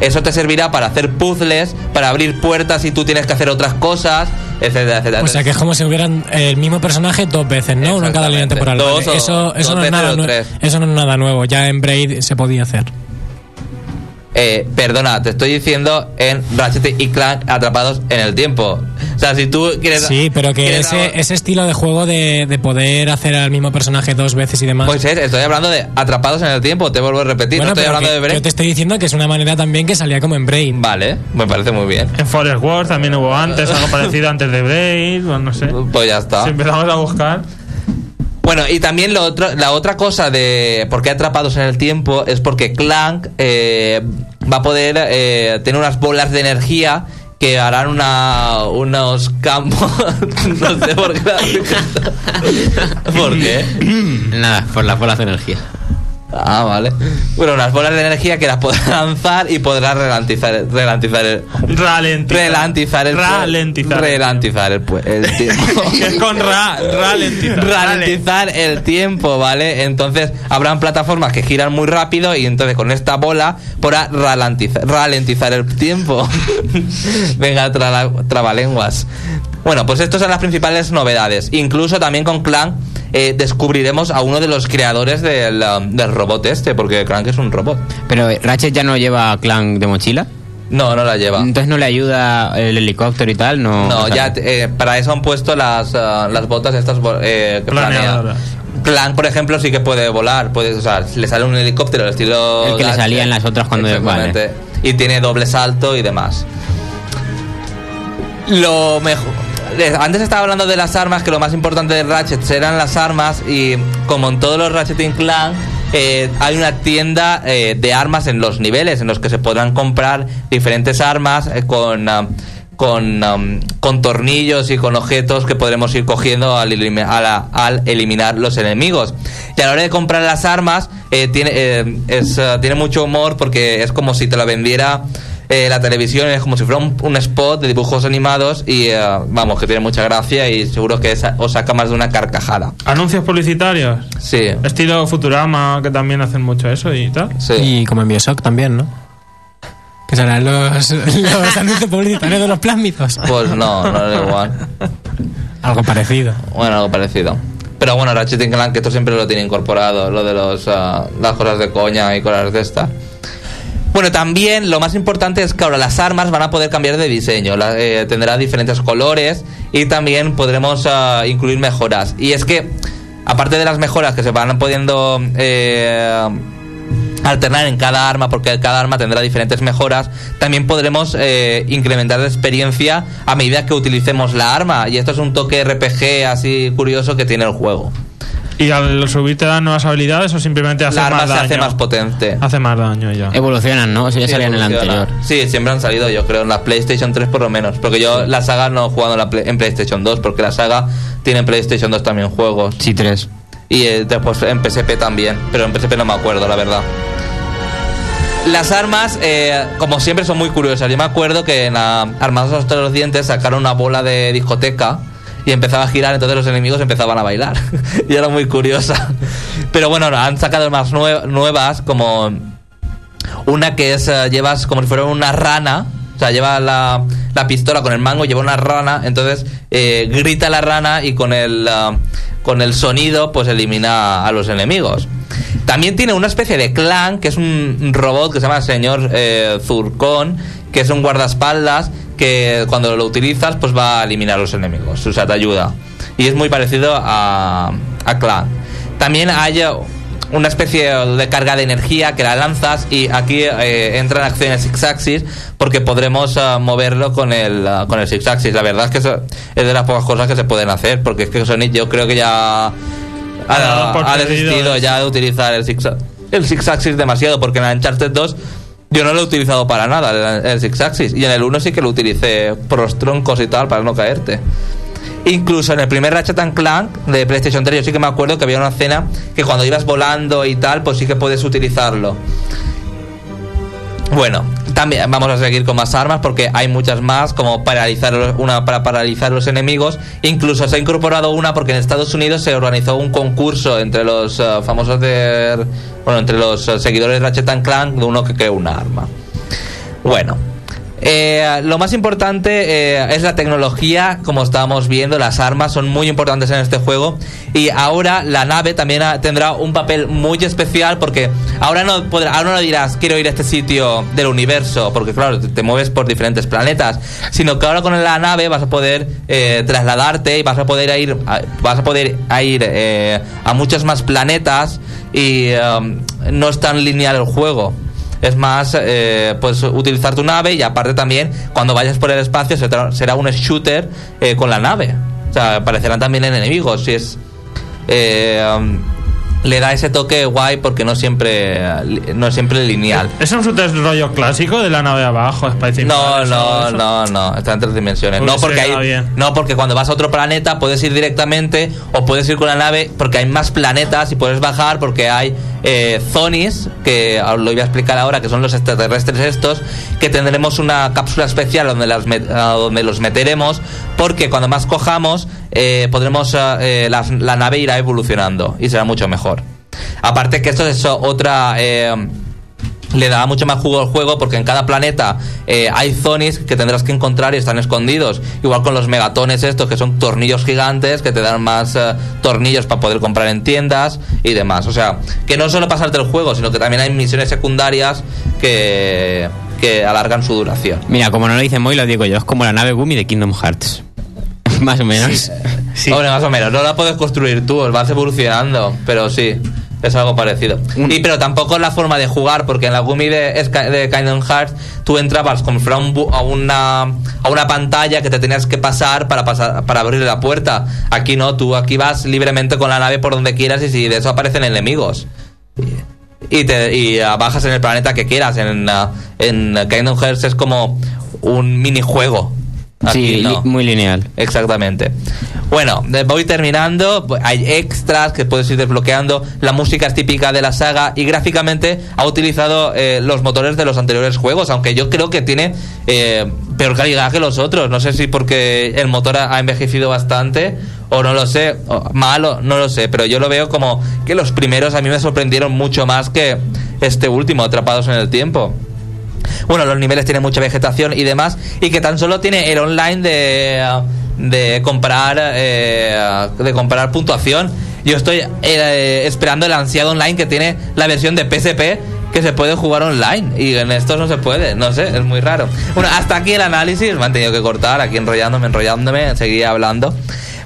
eso te servirá para hacer puzzles, para abrir puertas y tú tienes que hacer otras cosas, etcétera, etcétera. O sea que es como si hubieran el mismo personaje dos veces, ¿no? Uno en cada línea temporal. Dos Vale, o- eso, eso, no es nada eso no es nada nuevo. Ya en Braid se podía hacer. Eh, perdona, te estoy diciendo en Ratchet y Clank atrapados en el tiempo. O sea, si tú quieres... Sí, pero que ese, ese estilo de juego de, de poder hacer al mismo personaje dos veces y demás. Pues es, estoy hablando de atrapados en el tiempo, te vuelvo a repetir, Bueno, no estoy hablando que de break. Yo te estoy diciendo que es una manera también que salía como en Braid. Vale, me parece muy bien. En Forest Wars también hubo antes, algo [LAUGHS] parecido antes de Braid, bueno, no sé. Pues ya está. Si empezamos a buscar. Bueno, y también lo otro, la otra cosa de por qué atrapados en el tiempo es porque Clank eh, va a poder eh, tener unas bolas de energía que harán una, unos campos. [LAUGHS] no sé por qué. [LAUGHS] ¿Por qué? Nada, por las bolas de energía. Ah, vale. Bueno, unas bolas de energía que las podrá [LAUGHS] lanzar y podrá ralentizar, ralentizar el. Ralentizar. Ralentizar el. Ralentizar. Ralentizar el, el [LAUGHS] tiempo. Es con ra, ralentizar. ralentizar el tiempo, ¿vale? Entonces habrán plataformas que giran muy rápido y entonces con esta bola podrá ralentizar, ralentizar el tiempo. [LAUGHS] Venga, trala- trabalenguas. Bueno, pues estas son las principales novedades. Incluso también con Clank eh, descubriremos a uno de los creadores del, del robot este, porque Clank es un robot. Pero eh, Ratchet ya no lleva clan de mochila. No, no la lleva. Entonces no le ayuda el helicóptero y tal. No, No, ya eh, para eso han puesto las, ah, las botas estas eh, que planea. Clank, por ejemplo, sí que puede volar. Puede, o sea, le sale un helicóptero al estilo. El que le Gatche. salía en las otras cuando- Exactamente. Y tiene doble salto y demás. Lo mejor. Antes estaba hablando de las armas, que lo más importante de Ratchet eran las armas. Y como en todos los Ratchet and Clank, eh, hay una tienda eh, de armas en los niveles en los que se podrán comprar diferentes armas eh, con. ah, con, am, con tornillos y con objetos que podremos ir cogiendo al, al eliminar los enemigos. Y a la hora de comprar las armas, eh, tiene, eh, tiene mucho humor porque es como si te la vendiera eh, la televisión, es como si fuera un, un spot de dibujos animados y eh, vamos, que tiene mucha gracia y seguro que esa- os saca más de una carcajada. Anuncios publicitarios. Sí. Estilo Futurama, que también hacen mucho eso y tal. Y como en Bioshock también, ¿no? Que serán los, [LAUGHS] los anuncios publicitarios de los plásmicos. Pues no, no es igual. Algo parecido. Bueno, algo parecido. Pero bueno, Ratchet Clank, que esto siempre lo tiene incorporado, lo de los, ah, las cosas de coña y cosas de estas. Bueno, también lo más importante es que ahora las armas van a poder cambiar de diseño, la- eh, tendrá diferentes colores y también podremos ah, incluir mejoras. Y es que, aparte de las mejoras que se van pudiendo eh, alternar en cada arma, porque cada arma tendrá diferentes mejoras, también podremos eh, incrementar la experiencia a medida que utilicemos la arma. Y esto es un toque RPG así curioso que tiene el juego. ¿Y al subir te dan nuevas habilidades o simplemente hace La arma más se daño? hace más potente. Hace más daño ya. Evolucionan, ¿no? Eso ya Sí, salía en el anterior. Sí, siempre han salido, yo creo, en la PlayStation 3 por lo menos. Porque yo la saga no he jugado en, la Play- en PlayStation 2, porque la saga tiene en PlayStation 2 también juegos. Sí, tres. Y eh, después en PSP también, pero en PSP no me acuerdo, la verdad. Las armas, eh, como siempre, son muy curiosas. Yo me acuerdo que en la Armados hasta los dientes sacaron una bola de discoteca y empezaba a girar, entonces los enemigos empezaban a bailar. [LAUGHS] y era muy curiosa. Pero bueno, han sacado más nue- nuevas, como una que es, eh, llevas como si fuera una rana. O sea, lleva la, la pistola con el mango, lleva una rana, entonces eh, grita la rana y con el, ah, con el sonido pues elimina a los enemigos. También tiene una especie de clan, que es un robot que se llama Señor eh, Zurkon, que es un guardaespaldas que cuando lo utilizas pues va a eliminar a los enemigos, o sea, te ayuda. Y es muy parecido a, a clan. También hay eh, una especie de carga de energía que la lanzas y aquí eh, entra en acción el Six Axis porque podremos ah, moverlo con el, ah, con el Six Axis. La verdad es que eso es de las pocas cosas que se pueden hacer porque es que Sonic yo creo que ya Ha ha, desistido ya de utilizar el Six, el Six Axis demasiado porque en la Uncharted 2 yo no lo he utilizado para nada el, el Six Axis y en el 1 sí que lo utilicé por los troncos y tal para no caerte. Incluso en el primer Ratchet Clank de PlayStation 3 yo sí que me acuerdo que había una escena que cuando ibas volando y tal, pues sí que puedes utilizarlo. Bueno, también vamos a seguir con más armas porque hay muchas más, como paralizar una para paralizar los enemigos. Incluso se ha incorporado una porque en Estados Unidos se organizó un concurso entre los eh, famosos de, bueno, entre los eh, seguidores de Ratchet Clank de uno que creó una arma. Bueno, eh, lo más importante eh, es la tecnología, como estábamos viendo, las armas son muy importantes en este juego y ahora la nave también tendrá un papel muy especial porque ahora no podrá- ahora no dirás quiero ir a este sitio del universo porque claro te, mueves por diferentes planetas, sino que ahora con la nave vas a poder eh, trasladarte y vas a poder ir a, vas a poder ir eh, a muchos más planetas y no es tan lineal el juego. Es más, eh, pues utilizar tu nave y aparte también cuando vayas por el espacio será un shooter eh, con la nave. O sea, aparecerán también enemigos. Si es, eh, le da ese toque guay porque no siempre, no es siempre lineal. ¿Es un rollo clásico de la nave abajo, No, no, no, no, está en tres dimensiones. Hubiese No porque, hay, no, porque cuando vas a otro planeta puedes ir directamente o puedes ir con la nave porque hay más planetas y puedes bajar porque hay eh, zonis, que os lo voy a explicar ahora, que son los extraterrestres estos, que tendremos una cápsula especial donde, las met- ah, donde los meteremos porque cuando más cojamos eh, podremos ah, eh, la nave irá evolucionando y será mucho mejor. Aparte que esto es otra... eh, le da mucho más jugo al juego porque en cada planeta eh, hay zonis que tendrás que encontrar y están escondidos. Igual con los megatones estos que son tornillos gigantes que te dan más eh, tornillos para poder comprar en tiendas y demás. O sea, que no solo pasarte el juego, sino que también hay misiones secundarias que, que alargan su duración. Mira, como no lo dice Moy, lo digo yo. Es como la nave Gumi de Kingdom Hearts. [LAUGHS] Más o menos. Hombre, más o menos. No la puedes construir tú, vas evolucionando, pero sí. Es algo parecido. Y pero tampoco es la forma de jugar, porque en la Gumi de, de Kingdom Hearts tú entrabas como si fuera un a, una, a una pantalla que te tenías que pasar para pasar para abrir la puerta. Aquí no, tú aquí vas libremente con la nave por donde quieras y si de eso aparecen enemigos. Y, te, y bajas en el planeta que quieras. En, ah, en Kingdom Hearts es como un minijuego. Aquí Sí, no. li- muy lineal. Exactamente. Bueno, voy terminando. Pues, Hay extras que puedes ir desbloqueando. La música es típica de la saga y gráficamente ha utilizado eh, los motores de los anteriores juegos, aunque yo creo que tiene eh, peor calidad que los otros. No sé si porque el motor ha ha envejecido bastante o no lo sé, o malo, no lo sé, pero yo lo veo como que los primeros a mí me sorprendieron mucho más que este último, Atrapados en el Tiempo bueno, los niveles tienen mucha vegetación y demás, y que tan solo tiene el online de, de comprar eh, de comprar puntuación. Yo estoy eh, esperando el ansiado online que tiene la versión de PSP que se puede jugar online y en estos no se puede, no sé, es muy raro. Bueno, hasta aquí el análisis, me han tenido que cortar, aquí enrollándome, enrollándome, seguía hablando.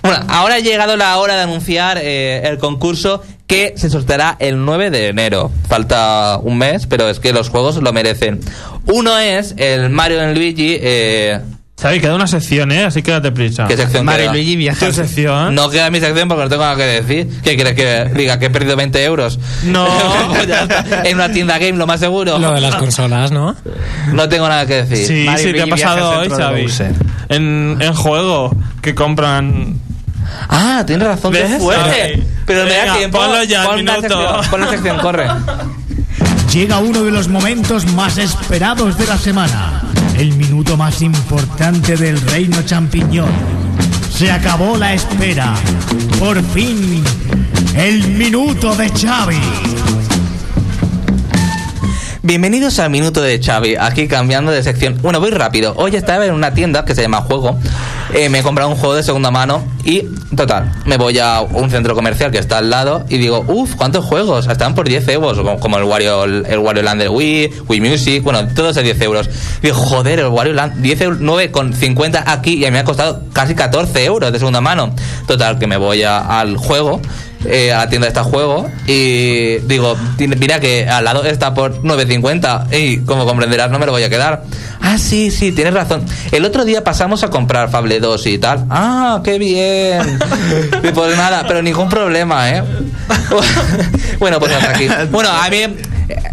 Bueno, ahora ha llegado la hora de anunciar eh, el concurso que se sorteará el 9 de enero. Falta un mes, pero es que los juegos lo merecen. Uno es el Mario and Luigi. Eh, Xavi, queda una sección, ¿eh? Así que date prisa. ¿Qué sección Mario queda? Luigi viaja. Tu sección. No queda mi sección porque no tengo nada que decir. ¿Qué quieres que diga? ¿Que he perdido 20 euros? No. [LAUGHS] Pues ya está. En una tienda game, lo más seguro. Lo de las consolas, ¿no? No tengo nada que decir. Sí, Mario sí, te ha pasado hoy, Xavi. En, en juego que compran. Ah, tienes razón, qué ¿Ves? fuerte. Ay. Pero me da tiempo. ponlo ya, Pon la minuto. sección, pon la sección, corre. Llega uno de los momentos más esperados de la semana. El minuto más importante del reino champiñón. Se acabó la espera. Por fin, el minuto de Xavi. Bienvenidos al minuto de Xavi, aquí cambiando de sección. Bueno, voy rápido. Hoy estaba en una tienda que se llama Juego. Eh, me he comprado un juego de segunda mano y, total, me voy a un centro comercial que está al lado y digo, uff, ¿cuántos juegos? Están por 10 euros, como, el Wario, el Land de Wii, Wii Music, bueno, todos a 10 euros. Digo, joder, el Wario Land, 10 euros, 9,50 aquí y me ha costado casi 14 euros de segunda mano. Total, que me voy a- al juego eh, a la tienda de este juego y digo, "Tiene- mira que al lado está por 9.50 y como comprenderás no me lo voy a quedar. Ah, sí, sí, tienes razón. El otro día pasamos a comprar Fable 2 y tal. Ah, qué bien. [LAUGHS] Y pues nada, pero ningún problema, ¿eh? [LAUGHS] bueno, pues hasta aquí. Bueno, a mí eh,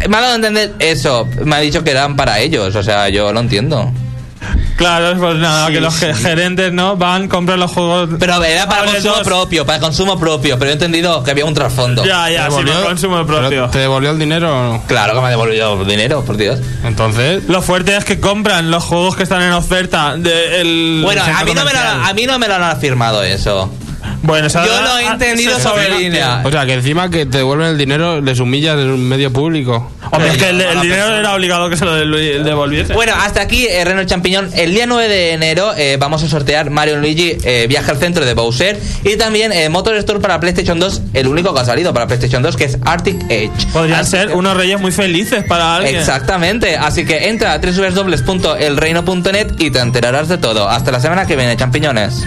me ha dado a entender eso. Me ha dicho que eran para ellos, o sea, yo lo entiendo. Claro, pues nada, Sí, que los sí. gerentes, ¿no? Van, compran los juegos. Pero era para consumo 2. propio, para consumo propio, pero he entendido que había un trasfondo. Ya, ya, sí, para consumo propio. ¿Pero ¿Te devolvió el dinero o no? Claro que me ha devolvido dinero, por Dios. Entonces, Lo fuerte es que compran los juegos que están en oferta del Bueno, a mí, no me lo, a mí no me lo han afirmado eso. Bueno, Yo lo he ah, entendido sobre línea. o sea, que encima que te devuelven el dinero, les humillas en un medio público. Hombre, es que el, dinero persona. era obligado que se lo devolviese. Bueno, hasta aquí eh, Reno Champiñón. El día 9 de enero eh, vamos a sortear Mario Luigi eh, Viaje al Centro de Bowser y también eh, Motor Store para PlayStation 2, el único que ha salido para PlayStation 2, que es Arctic Edge. Podrían Así ser que- unos reyes muy felices para alguien. Exactamente, así que entra a www.elreino.net y te enterarás de todo. Hasta la semana que viene, champiñones.